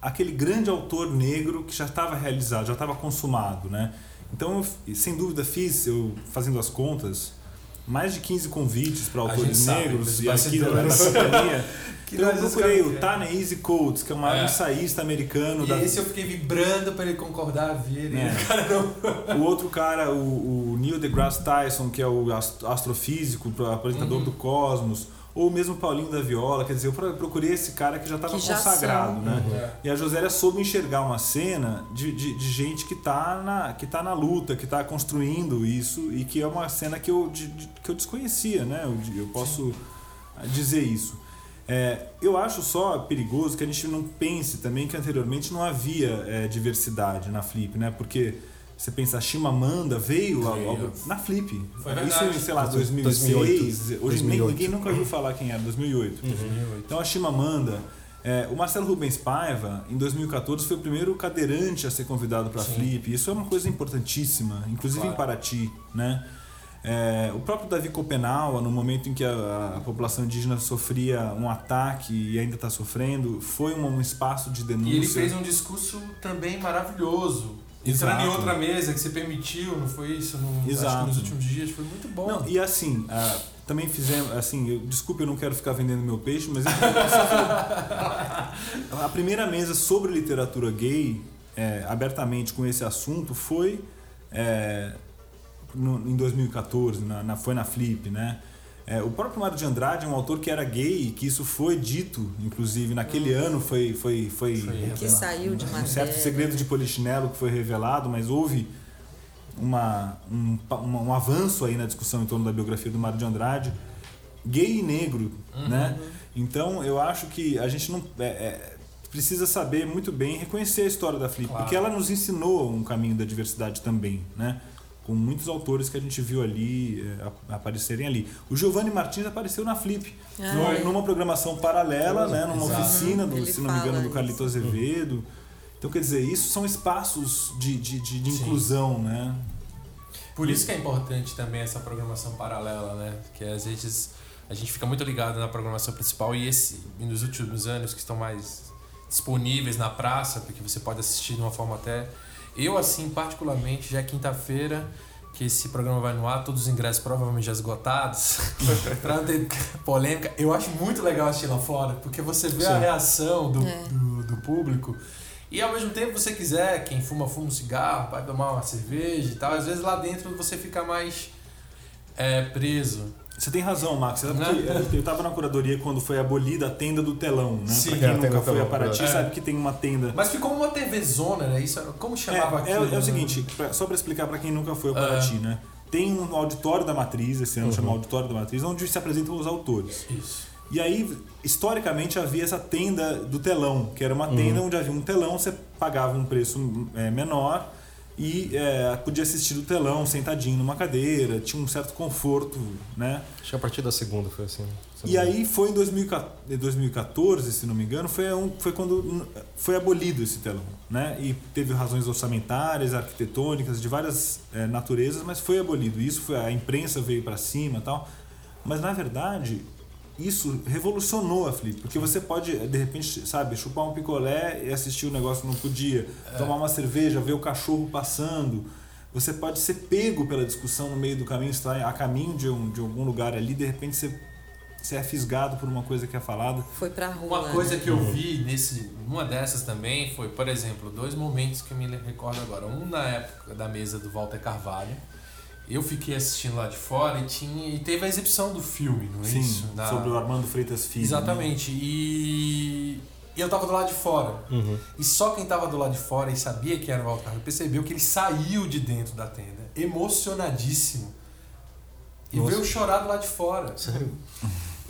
aquele grande autor negro que já estava realizado, já estava consumado, né? Então, eu, sem dúvida, fiz, eu fazendo as contas, mais de 15 convites para autores negros sabe, e aqui da companhia. então eu procurei o Ta-Nehisi Coates, que é um maior é. ensaísta americano. E da... esse eu fiquei vibrando para ele concordar a vir. É. o outro cara, o, o, Neil deGrasse Tyson, que é o astrofísico, apresentador uhum. do Cosmos ou mesmo Paulinho da Viola, quer dizer, eu procurei esse cara que já estava consagrado, são. né? Uhum. E a Josélia soube enxergar uma cena de, de, de, gente que está na, que tá na luta, que está construindo isso e que é uma cena que eu, de, que eu desconhecia, né? Eu, eu posso Sim. dizer isso. É, eu acho só perigoso que a gente não pense também que anteriormente não havia é, diversidade na Flip, né? Porque você pensa, a Chimamanda veio, veio. na Flip. Foi verdade. Isso, sei lá, 2006. 2008. Hoje 2008. ninguém nunca ouviu falar quem era, 2008. Uhum. Então a Chimamanda. É, o Marcelo Rubens Paiva, em 2014, foi o primeiro cadeirante a ser convidado para a Flip. Isso é uma coisa importantíssima, inclusive claro. em Paraty. Né? É, o próprio Davi Copenaua, no momento em que a, a, população indígena sofria um ataque e ainda está sofrendo, foi um, um, espaço de denúncia. E ele fez um discurso também maravilhoso Entrando em outra mesa que você permitiu, não foi isso? No, Exato. Acho que nos últimos dias foi muito bom. Não, e assim, uh, também fizemos, assim, eu, desculpe, eu não quero ficar vendendo meu peixe, mas a primeira mesa sobre literatura gay, é, abertamente com esse assunto, foi é, no, em 2014, na, na, foi na Flip, né? É, o próprio Mário de Andrade é um autor que era gay, que isso foi dito, inclusive naquele hum. ano foi foi foi, foi que saiu de matéria. um certo segredo de polichinelo que foi revelado, mas houve uma, um, um, um, avanço aí na discussão em torno da biografia do Mário de Andrade, gay e negro, uhum. né? Então eu acho que a gente não é, é, precisa saber muito bem reconhecer a história da Flip, claro. porque ela nos ensinou um caminho da diversidade também, né? Com muitos autores que a gente viu ali é, aparecerem ali. O Giovanni Martins apareceu na Flip, ah, numa, é. numa, programação paralela, né, numa Exato. oficina, do, se não me engano, do Carlito Azevedo. Então, quer dizer, isso são espaços de, de, de, de inclusão, né? Por isso que é importante também essa programação paralela, né? Que às vezes a gente fica muito ligado na programação principal e esse nos últimos anos que estão mais disponíveis na praça, porque você pode assistir de uma forma até eu, assim, particularmente, já é quinta-feira que esse programa vai no ar, todos os ingressos provavelmente já esgotados, pra não ter polêmica. Eu acho muito legal assistir lá fora, porque você vê Sim. a reação do, é. do, do, público. E ao mesmo tempo, você quiser, quem fuma, fuma um cigarro, vai tomar uma cerveja e tal. Às vezes lá dentro você fica mais é, preso. Você tem razão, Max. É porque eu estava na curadoria quando foi abolida a tenda do telão, né? Sim, pra quem nunca foi a Paraty, é. sabe que tem uma tenda. Mas ficou uma TV zona, né? Isso, como chamava é, aquilo? É, é o seguinte, pra, só para explicar para quem nunca foi a Paraty, né? Tem um auditório da Matriz, esse ano uhum. chama Auditório da Matriz, onde se apresentam os autores. Isso. E aí, historicamente, havia essa tenda do telão, que era uma tenda uhum. onde havia um telão, você pagava um preço é, menor e é, podia assistir do telão sentadinho numa cadeira, tinha um certo conforto, né? Acho que a partir da segunda foi assim. E aí foi em 2014, se não me engano, foi, um, foi quando foi abolido esse telão, né? E teve razões orçamentárias, arquitetônicas, de várias é, naturezas, mas foi abolido. Isso foi a imprensa veio para cima, tal. Mas na verdade isso revolucionou a Flip, porque você pode, de repente, sabe, chupar um picolé e assistir o negócio que não podia, é. tomar uma cerveja, ver o cachorro passando, você pode ser pego pela discussão no meio do caminho, está a caminho de, um, de algum lugar ali, de repente você, você é fisgado por uma coisa que é falada. Foi pra rua. Uma coisa né? que eu vi nesse, numa dessas também foi, por exemplo, dois momentos que eu me recordo agora. Um na época da mesa do Walter Carvalho. Eu fiquei assistindo lá de fora e, tinha, e teve a exibição do filme, não é Sim, isso? Na- sobre o Armando Freitas Filho. né? Exatamente. E e eu tava do lado de fora. Uhum. E só quem tava do lado de fora e sabia que era o Walter Carvalho percebeu que ele saiu de dentro da tenda, emocionadíssimo. E Nossa. veio chorar do lado de fora. Sério?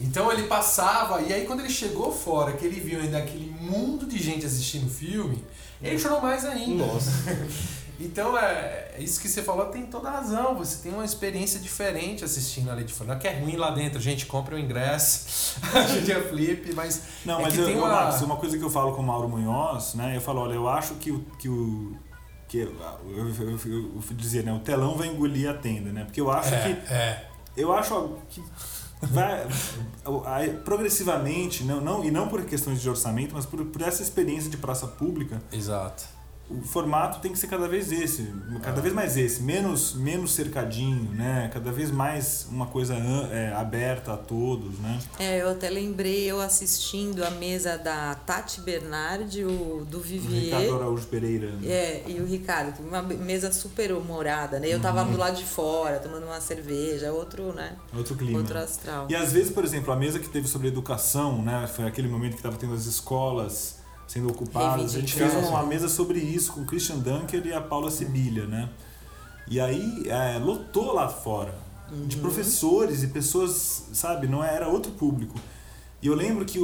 Então ele passava, e aí quando ele chegou fora, que ele viu ainda aquele mundo de gente assistindo o filme, ele chorou mais ainda. Nossa. Então é, é isso que você falou, tem toda razão. Você tem uma experiência diferente assistindo ali de fora. Não é que é ruim lá dentro, a gente compra o ingresso, a gente é flip, mas. Não, é mas eu, tem uma- Marcos, uma coisa que eu falo com o Mauro Munhoz, né? Eu falo, olha, eu acho que o. Que o que eu, eu, eu, eu, eu dizia, né? O telão vai engolir a tenda, né? Porque eu acho É, que. é. Eu acho que vai progressivamente, não, não, e não por questões de orçamento, mas por, por essa experiência de praça pública, Exato. O formato tem que ser cada vez esse, cada Ah. vez mais esse, menos, menos cercadinho, né? Cada vez mais uma coisa é, aberta a todos, né? É, eu até lembrei eu assistindo a mesa da Tati Bernardi, o do O Vivier. Ricardo Araújo Pereira. É, e o Ricardo, uma mesa super humorada, né? Eu tava Uhum. do lado de fora, tomando uma cerveja, outro, né? Outro clima. Outro astral. E às vezes, por exemplo, a mesa que teve sobre educação, né? Foi aquele momento que estava tendo as escolas sendo ocupadas. A gente fez uma mesa sobre isso com o Christian Dunker e a Paula Sibilha, né? E aí é, lotou lá fora. De Uhum. professores e pessoas, sabe? Não era outro público. E eu lembro que,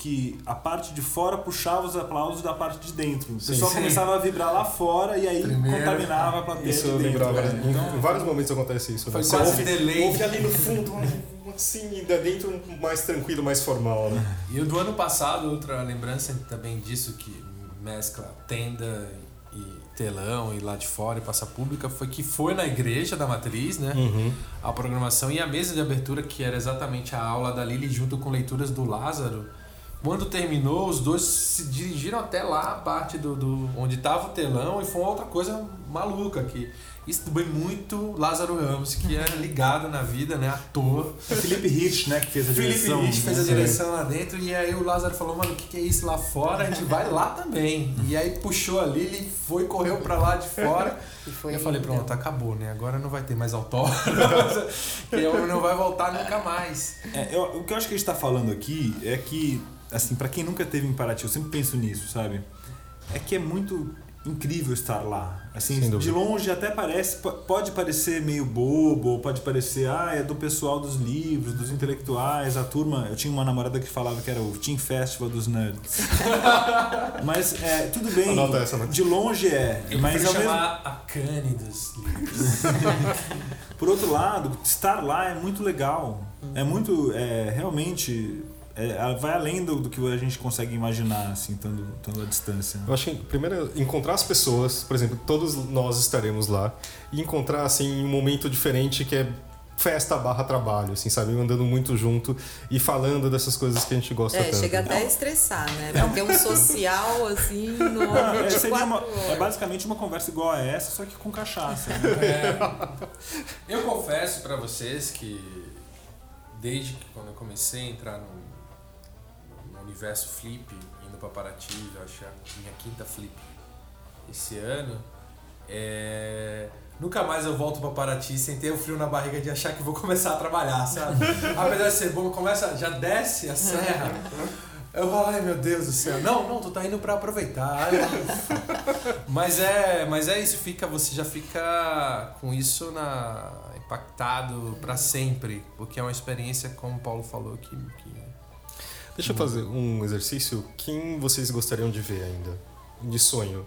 que a parte de fora puxava os aplausos da parte de dentro. O pessoal sim. começava a vibrar lá fora e aí Primeiro. contaminava a plateia Isso de eu dentro. lembrava. né? Em, Então, em vários momentos acontece isso. Foi Você quase ouve, delay. ouve ali no fundo, um- assim, e dentro mais tranquilo, mais formal, né? E o do ano passado, outra lembrança também disso que mescla tenda e telão e lá de fora e praça pública foi que foi na igreja da matriz, né? Uhum. A programação e a mesa de abertura que era exatamente a aula da Lili junto com leituras do Lázaro. Quando terminou, os dois se dirigiram até lá, a parte do, do onde estava o telão, e foi uma outra coisa maluca que isso também muito Lázaro Ramos, que é ligado na vida, né? Ator. o Felipe Rich, né, que fez a Felipe direção. Rich fez a direção lá dentro e aí o Lázaro falou, mano, o que, que é isso lá fora? A gente vai lá também. E aí puxou a Lili, foi, correu pra lá de fora. E foi E eu falei, pronto, acabou, né? Agora não vai ter mais autógrafo. que não vai voltar nunca mais. É, eu- o que eu acho que a gente tá falando aqui é que, assim, para quem nunca teve em Paraty, eu sempre penso nisso, sabe? É que é muito incrível estar lá. Assim, de longe até parece, po- pode parecer meio bobo, pode parecer, ah, é do pessoal dos livros, dos intelectuais, a turma. Eu tinha uma namorada que falava que era o Team Festival dos nerds. Mas é, tudo bem. Anota essa, né? De longe é, Eu mas ao mesmo chamar a Cane dos livros. Por outro lado, estar lá é muito legal. É muito, é, realmente, é, ela vai além do, do que a gente consegue imaginar, assim, estando, estando à distância. né? Eu acho que, primeiro, encontrar as pessoas, por exemplo, todos nós estaremos lá, e encontrar, assim, um momento diferente que é festa barra trabalho, assim, sabe? Andando muito junto e falando dessas coisas que a gente gosta É, tanto. chega até a estressar, né? Porque é um social, assim, no É, seria uma- 24 é basicamente uma conversa igual a essa, só que com cachaça. né? É. Eu confesso pra vocês que desde que quando eu comecei a entrar no, no universo flip, indo pra Paraty, já acho que é a minha quinta flip esse ano, é, nunca mais eu volto pra Paraty sem ter o frio na barriga de achar que vou começar a trabalhar, sabe? Apesar de ser bom, começa, já desce a serra. Eu falo, ai meu Deus do céu. Não, não, tu tá indo pra aproveitar. Mas é, mas é isso, fica, você já fica com isso na impactado pra sempre, porque é uma experiência como o Paulo falou que, que Deixa eu fazer um exercício. Quem vocês gostariam de ver ainda? De sonho,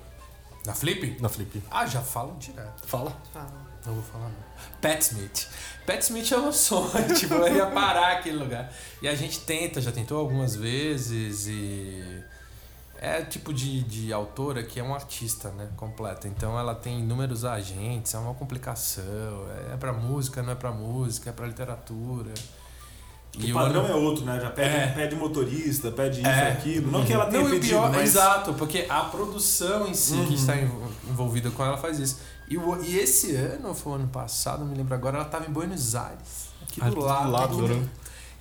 na Flip? na Flip. Ah, já falo direto. Fala. Fala. Não vou falar não. Pat Smith. Pat Smith é um sonho, tipo, eu ia parar aquele lugar. E a gente tenta, já tentou algumas vezes e é tipo de, de autora que é um artista, né, completa. Então ela tem inúmeros agentes, é uma complicação, é pra música, não é pra música, é pra literatura. O o padrão é outro, né? Já pede, É. pede motorista, pede isso, É. aquilo. Não que ela tenha Não, e pedido, pior, mas... exato, porque a produção em si Uhum. que está env- envolvida com ela faz isso. E, o- e esse ano, ou foi o ano passado, não me lembro agora, ela tava em Buenos Aires. Aqui Ah, do do lado. lado, aqui. né?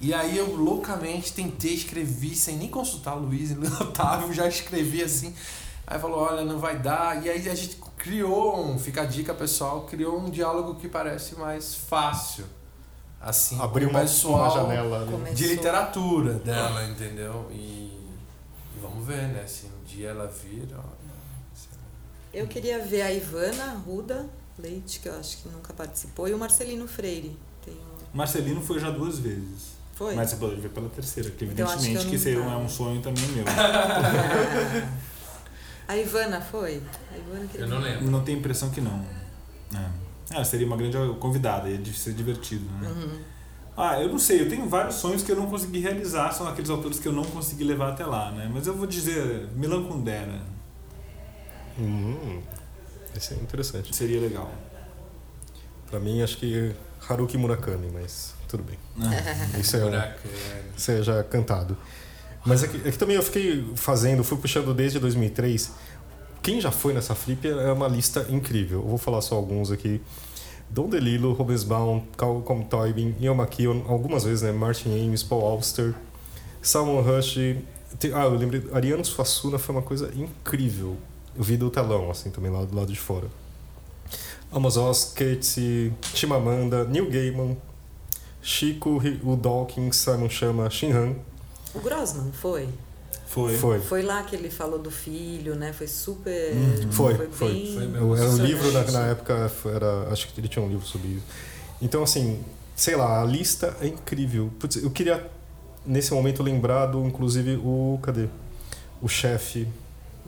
E aí eu loucamente tentei escrever, sem nem consultar o Luiz e o Otávio, já escrevi assim. Aí falou, olha, não vai dar. E aí a gente criou um, fica a dica pessoal, criou um diálogo que parece mais fácil. Assim, o uma, pessoal uma janela. né? De literatura dela, entendeu? E, e vamos ver, né? Se um dia ela vir, ó. Eu queria ver a Ivana Ruda Leite, que eu acho que nunca participou, e o Marcelino Freire. Tem um- Marcelino foi já duas vezes. Foi? Mas você pode ver pela terceira, que Então, que evidentemente eu que não esse é um sonho também meu. A Ivana foi? A Ivana queria Eu não lembro. Não tenho impressão que não. É. Ah, seria uma grande convidada, ia de- ser divertido, né? Uhum. Ah, eu não sei, eu tenho vários sonhos que eu não consegui realizar, são aqueles autores que eu não consegui levar até lá, né? Mas eu vou dizer, Milan Kundera Hum, esse é interessante. seria legal. Pra mim, acho que Haruki Murakami, mas tudo bem. Isso é, é já cantado. Mas é que, é que também eu fiquei fazendo, fui puxando desde 2003. Quem já foi nessa flip é uma lista incrível. Eu vou falar só alguns aqui. Don DeLillo, Robesbaum, Calcom Toybin, Ian McKeown, algumas vezes, né? Martin Ames, Paul Auster, Salmon Rush. Ah, eu lembrei, Ariano Suassuna foi uma coisa incrível. Eu vi do telão, assim, também lá do lado de fora. Amos Oz, Kate, Chimamanda, Neil Gaiman, Chico, o Dawkins, Simon Chama, Shinhan. O Grossman foi? Foi. Foi. Foi lá que ele falou do filho, né? Foi super. Uhum. Foi, foi. foi. bem Foi mesmo. Era um livro na, na época, era, acho que ele tinha um livro sobre isso. Então, assim, sei lá, a lista é incrível. Putz, eu queria, nesse momento, lembrar do, inclusive, o. Cadê? O chefe.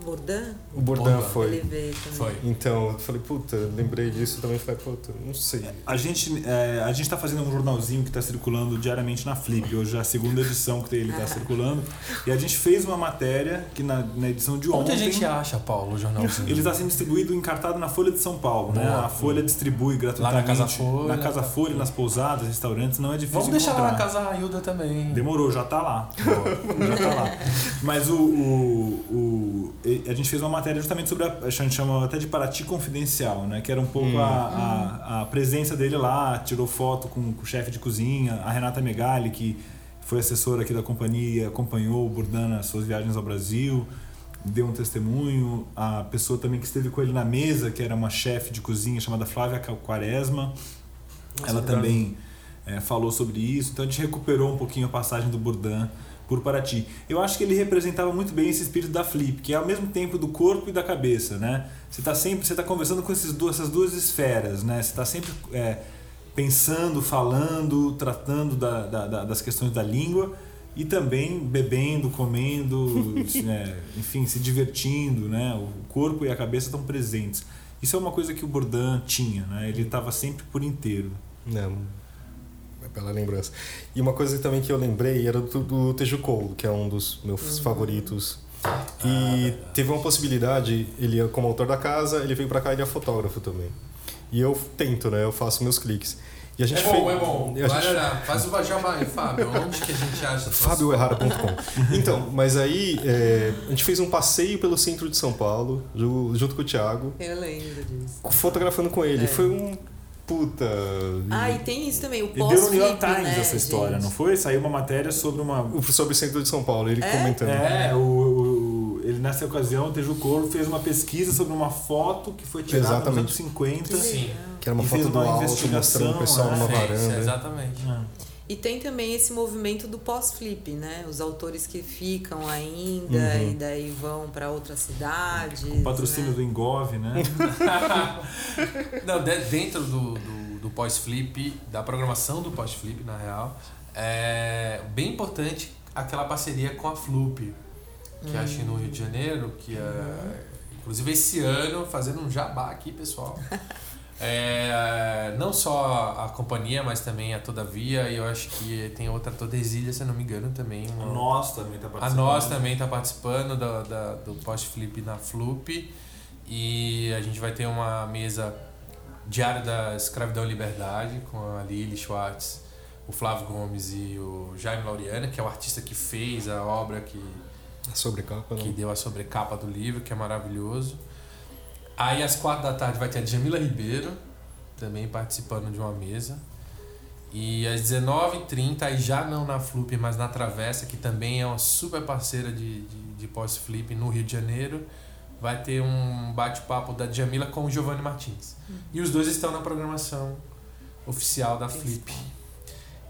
Bourdain? O Bourdain foi. Ele veio também. Foi. Então, eu falei, puta, lembrei disso também. Falei, puta, não sei. A gente é, a gente está fazendo um jornalzinho que está circulando diariamente na Flip. Hoje é a segunda edição que ele está circulando. E a gente fez uma matéria que na, na edição de Onde ontem... a gente acha, Paulo, o jornalzinho? Ele está sendo distribuído, encartado na Folha de São Paulo, né? A Folha distribui gratuitamente. Lá na Casa Folha. Na Casa Folha, nas pousadas, restaurantes, não é difícil Vamos deixar lá encontrar. na casa da Hilda também. Demorou, já tá lá. já tá lá. Mas o, o, o- a gente fez uma matéria justamente sobre a, a gente chama até de Paraty Confidencial, né? Que era um pouco a, a, a presença dele lá, tirou foto com, com o chefe de cozinha, a Renata Megali, que foi assessora aqui da companhia, acompanhou o Bourdain nas suas viagens ao Brasil, deu um testemunho. A pessoa também que esteve com ele na mesa, que era uma chefe de cozinha chamada Flávia Quaresma, ela também é, falou sobre isso. Então a gente recuperou um pouquinho a passagem do Bourdain por Paraty. Eu acho que ele representava muito bem esse espírito da Flip, que é ao mesmo tempo do corpo e da cabeça, né? Você está sempre, você tá conversando com esses duas, essas duas esferas, né? Você está sempre é, pensando, falando, tratando da, da- da- das questões da língua e também bebendo, comendo, né? enfim, se divertindo, né? O corpo e a cabeça estão presentes. Isso é uma coisa que o Bourdain tinha, né? Ele estava sempre por inteiro. Não. É pela lembrança. E uma coisa também que eu lembrei era do, do Teju Cole, que é um dos meus favoritos. E teve uma possibilidade, ele é como autor da casa, ele veio pra cá, ele é fotógrafo também. E eu tento, né? Eu faço meus cliques. E a gente É bom, fez- é bom. Vai gente- olhar. Faz o jabá aí, Fábio. Onde que a gente acha? fabioerrara.com. Então, mas aí é, a gente fez um passeio pelo centro de São Paulo, ju- junto com o Thiago, Eu lembro disso. fotografando com ele. É. Foi um puta. Ah, e tem isso também, o E deu no New York Times né, essa história, gente? não foi? Saiu uma matéria sobre uma. Sobre o centro de São Paulo, ele É? comentando. É, o, o- ele nessa ocasião, o Teju Coro fez uma pesquisa sobre uma foto que foi tirada Exatamente. nos anos 50. Sim. Que era uma E foto fez do uma alto, investigação, mostrando o pessoal né? numa Sim, varanda. exatamente. E tem também esse movimento do pós-flip, né? Os autores que ficam ainda Uhum. e daí vão para outras cidades. O patrocínio né? do Engov, né? Não, de- dentro do, do, do pós-flip, da programação do pós-flip, na real, é bem importante aquela parceria com a Flup, que acho que no Rio de Janeiro, que é, inclusive esse ano, fazendo um jabá aqui, pessoal. É, não só a companhia, mas também a Todavia, e eu acho que tem outra Todesilha, se eu não me engano, também. uma- Nós também tá a participando. nós também está participando da, da- do post-flip na Flup e a gente vai ter uma mesa diária da Escravidão e Liberdade com a Lili Schwartz, o Flávio Gomes e o Jaime Laureana, que é o artista que fez a obra que, Sobre capa, que não. deu a sobrecapa do livro, que é maravilhoso. Aí às quatro da tarde vai ter a Jamila Ribeiro, também participando de uma mesa. E às 19h30, aí já não na Flup, mas na Travessa, que também é uma super parceira de, de, de pós-flip no Rio de Janeiro, vai ter um bate-papo da Jamila com o Giovanni Martins. Uhum. E os dois estão na programação oficial da Flip.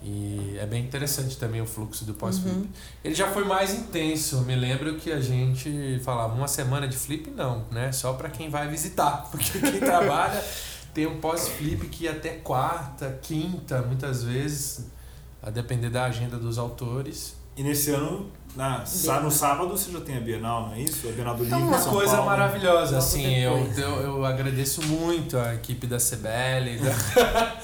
E é bem interessante também o fluxo do pós-flip. Uhum. Ele já foi mais intenso. Eu me lembro que a gente falava uma semana de flip, não, né? Só para quem vai visitar. Porque quem trabalha tem um pós-flip que até quarta, quinta, muitas vezes, a depender da agenda dos autores. E nesse ano, na, no sábado, você já tem a Bienal, não é isso? A Bienal do Livro. É uma São coisa Paulo. maravilhosa. Assim, eu, eu, eu, agradeço muito a equipe da CBL e da,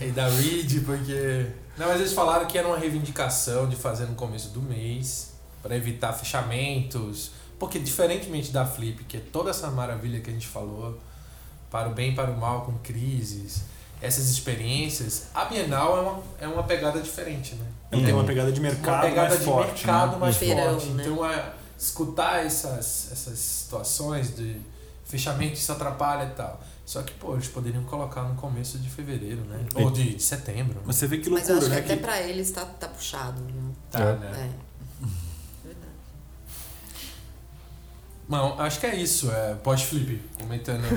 e da Reed, porque. Não, mas eles falaram que era uma reivindicação de fazer no começo do mês, para evitar fechamentos. Porque, diferentemente da Flip, que é toda essa maravilha que a gente falou para o bem e para o mal, com crises, essas experiências, a Bienal é uma, é uma pegada diferente, né? Ela tem uma pegada de mercado uma pegada mais de forte, mercado né? mais Feirão, forte. Né? Então, é, escutar essas, essas situações de fechamento, isso atrapalha e tal. Só que, pô, eles poderiam colocar no começo de fevereiro, né? Ou de, de setembro. Mas você vê que loucura, Mas eu acho né? que até que... pra eles tá, tá puxado, viu? Tá, é. né? É. Não, acho que é isso, é pós-flip, comentando.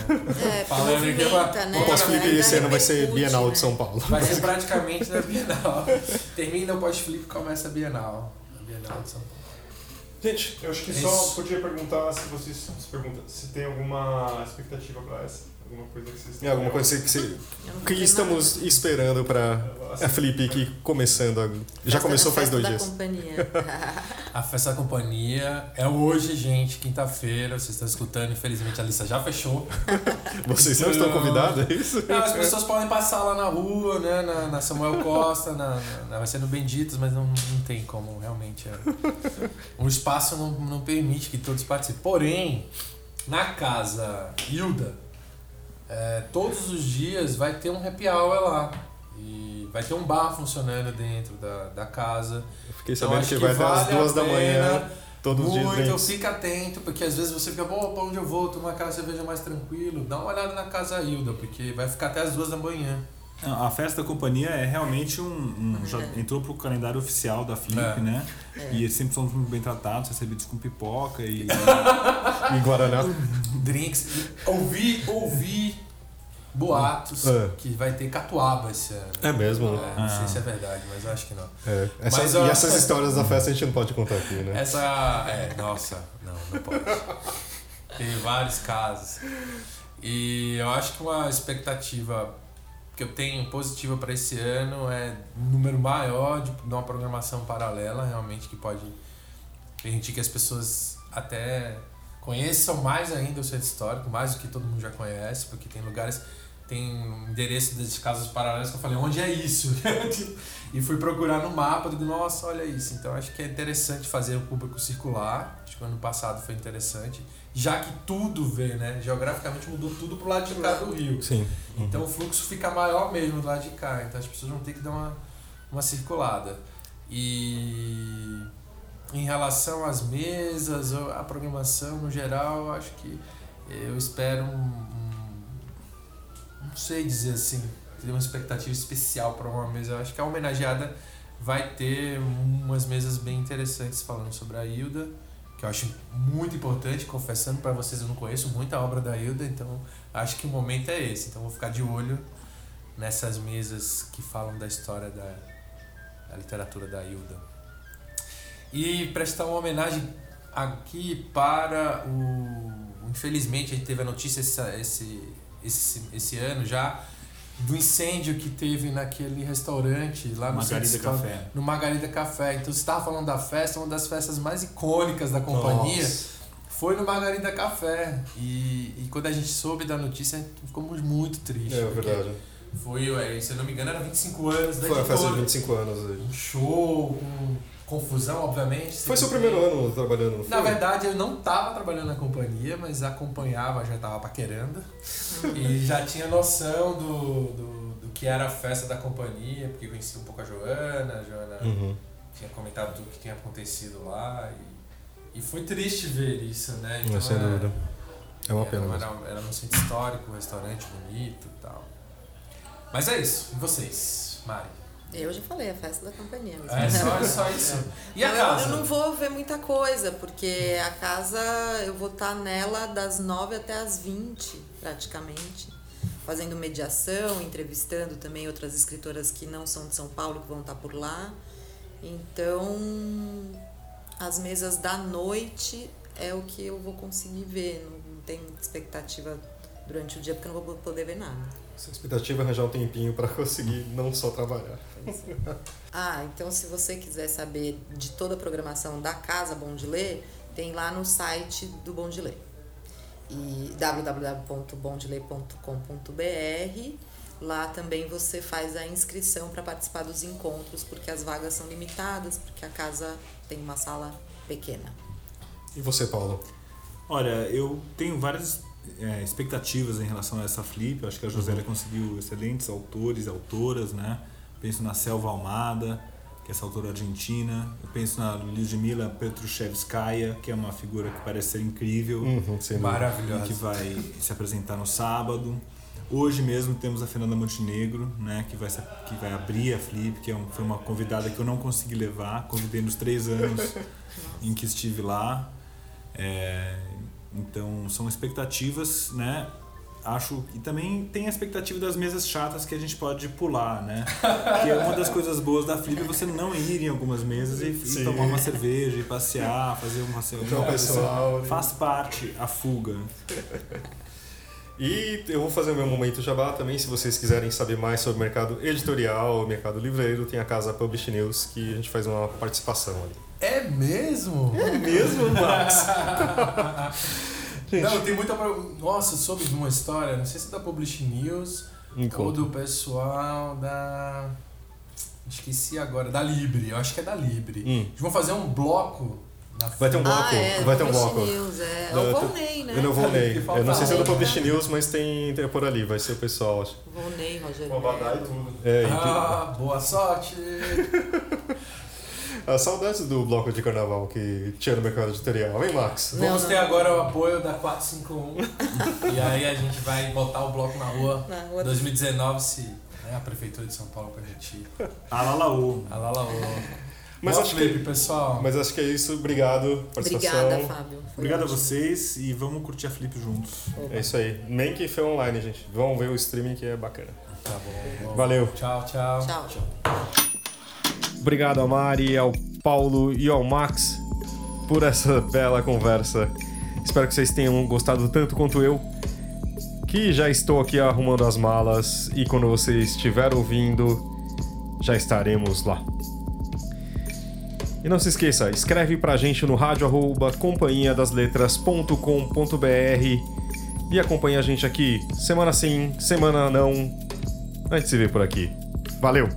É, falando aqui uma, né? O pós-flip esse ano vai ser Bienal né? de São Paulo. Vai ser praticamente na Bienal. Termina o pós-flip e começa a Bienal. A Bienal de São Paulo. Gente, eu acho que é só podia perguntar se vocês se perguntam se tem alguma expectativa para essa. Alguma coisa que vocês É, alguma coisa que, você, que estamos esperando para a Flip que começando. A, já começou faz dois dias. Companhia. a festa da companhia é hoje, gente, quinta-feira. Vocês estão escutando, infelizmente a lista já fechou. Vocês não estão convidados, é isso? Não, as pessoas podem passar lá na rua, né? Na, na Samuel Costa, na, na, vai ser no Benditos, mas não, não tem como realmente. É. O espaço não, não permite que todos participem. Porém, na casa Hilda é, todos os dias vai ter um happy hour lá. E vai ter um bar funcionando dentro da, da casa. Eu fiquei então, sabendo então, que, vai vale até as duas da manhã. Todos muito, os dias. fica atento, porque às vezes você fica, bom, pra onde eu vou? Tomar aquela cerveja mais tranquilo. Dá uma olhada na casa Hilda, porque vai ficar até as duas da manhã. A festa da companhia é realmente um. um já é. entrou pro calendário oficial da Flip, é. né? É. E eles sempre são muito bem tratados, recebidos com pipoca e. e Guaraná. Drinks. Ouvi, ouvi boatos é. que vai ter catuaba esse ano. É mesmo? É, não ah. sei se é verdade, mas acho que não. É. Essa, mas, e ó, essas histórias da festa a gente não pode contar aqui, né? Essa. É, nossa, não, não pode. Tem vários casos. E eu acho que uma expectativa que eu tenho positiva para esse ano é um número maior de, de uma programação paralela, realmente, que pode permitir que as pessoas até conheçam mais ainda o centro histórico, mais do que todo mundo já conhece, porque tem lugares tem endereço desses casos paralelos que eu falei, onde é isso? e fui procurar no mapa, digo, nossa, olha isso. Então acho que é interessante fazer o público circular. Acho que o ano passado foi interessante, já que tudo vê, né? Geograficamente mudou tudo pro lado de cá do rio. Sim. Então o fluxo fica maior mesmo do lado de cá. Então as pessoas vão ter que dar uma, uma circulada. E em relação às mesas, a programação no geral, acho que eu espero um não sei dizer assim, ter uma expectativa especial para uma mesa. Eu acho que a homenageada vai ter umas mesas bem interessantes falando sobre a Hilda, que eu acho muito importante, confessando para vocês, eu não conheço muita obra da Hilda, então acho que o momento é esse. Então vou ficar de olho nessas mesas que falam da história da, da literatura da Hilda. E prestar uma homenagem aqui para o. Infelizmente, a gente teve a notícia esse, esse esse, esse ano já do incêndio que teve naquele restaurante lá no Margarida Café. No Margarida Café. Então você estava falando da festa, uma das festas mais icônicas da companhia. Nossa. Foi no Margarida Café. E, e quando a gente soube da notícia, ficamos muito tristes. É verdade. Foi, se eu não me engano, era 25 anos da Foi a festa de 25 anos. Um show, um confusão, obviamente. Foi seu primeiro ano trabalhando no Na verdade, eu não estava trabalhando na companhia, mas acompanhava, já estava paquerando. e já tinha noção do, do, do, que era a festa da companhia, porque conhecia um pouco a Joana, a Joana uhum. tinha comentado tudo que tinha acontecido lá. E, e foi triste ver isso, né? Então, sem é, dúvida. É uma pena Era, era, era no centro histórico, um restaurante bonito e tal. Mas é isso. E vocês, Mari? Eu já falei, a festa da companhia. mas- É só, só isso. E a casa? Eu, eu não vou ver muita coisa, porque a casa eu vou estar nela das 9 até as 20, praticamente. Fazendo mediação, entrevistando também outras escritoras que não são de São Paulo, que vão estar por lá. Então, as mesas da noite é o que eu vou conseguir ver. Não, não tem expectativa durante o dia, porque eu não vou poder ver nada. Essa expectativa é arranjar um tempinho pra conseguir não só trabalhar. Ah, então se você quiser saber de toda a programação da Casa Bom de Ler, tem lá no site do Bom de Ler. E www.bomdeler.com.br. Lá também você faz a inscrição para participar dos encontros, porque as vagas são limitadas, porque a casa tem uma sala pequena. E você, Paulo? Olha, eu tenho várias é, expectativas em relação a essa flip. Eu acho que a Josélia conseguiu excelentes autores e autoras, né? Penso na Selva Almada, que é essa autora argentina. Eu penso na Lyudmila Petrushevskaya, que é uma figura que parece ser incrível Uhum, e Maravilhosa. que vai se apresentar no sábado. Hoje mesmo temos a Fernanda Montenegro, né, que vai, que vai abrir a Flip, que é um- foi uma convidada que eu não consegui levar, convidei nos três anos em que estive lá. É, então são expectativas, né? Acho e também tem a expectativa das mesas chatas que a gente pode pular, né? Que é uma das coisas boas da Flip é você não ir em algumas mesas e, e tomar uma cerveja, e passear, fazer uma, Então, uma pessoal, faz parte a fuga. E eu vou fazer o meu momento jabá também, se vocês quiserem saber mais sobre o mercado editorial, mercado livreiro, tem a casa Publish News, que a gente faz uma participação ali. É mesmo? É mesmo, Max? Não, tem muita. Nossa, eu soube de uma história, não sei se é da Publish News ou do pessoal da. Esqueci agora, da Libre, eu acho que é da Libre. Hum. Eles vão fazer um bloco na Vai ter um bloco, ah, é, vai ter um bloco. News, é. É o Volney, né? Eu não vou. Que Eu não sei se é do. Publish News, mas tem, tem por ali, vai ser o pessoal. acho. Volney, Rogério. Com Abadá e tudo. É, Ah, boa sorte! As saudades do bloco de carnaval que tinha no mercado editorial, hein, Max? Não, Vamos não. ter agora o apoio da 451 e aí a gente vai botar o bloco na rua. Na rua 2019, se né, a Prefeitura de São Paulo permitir. Alalaô. A Lala Mas acho Flip, que- pessoal. Mas acho que é isso. Obrigado. Participação. Obrigada, Fábio. Foi Obrigado a ótimo. vocês e vamos curtir a Flip juntos. É isso aí. Nem que foi online, gente. Vão ver o streaming que é bacana. Tá bom. bom. Valeu. Tchau, tchau. Tchau. Obrigado a Mari, ao Paulo e ao Max por essa bela conversa. Espero que vocês tenham gostado tanto quanto eu. Que já estou aqui arrumando as malas e quando vocês estiver ouvindo, já estaremos lá. E não se esqueça, escreve pra gente no rádio arroba companhia das letras.com.br e acompanha a gente aqui semana sim, semana não. A gente se vê por aqui. Valeu!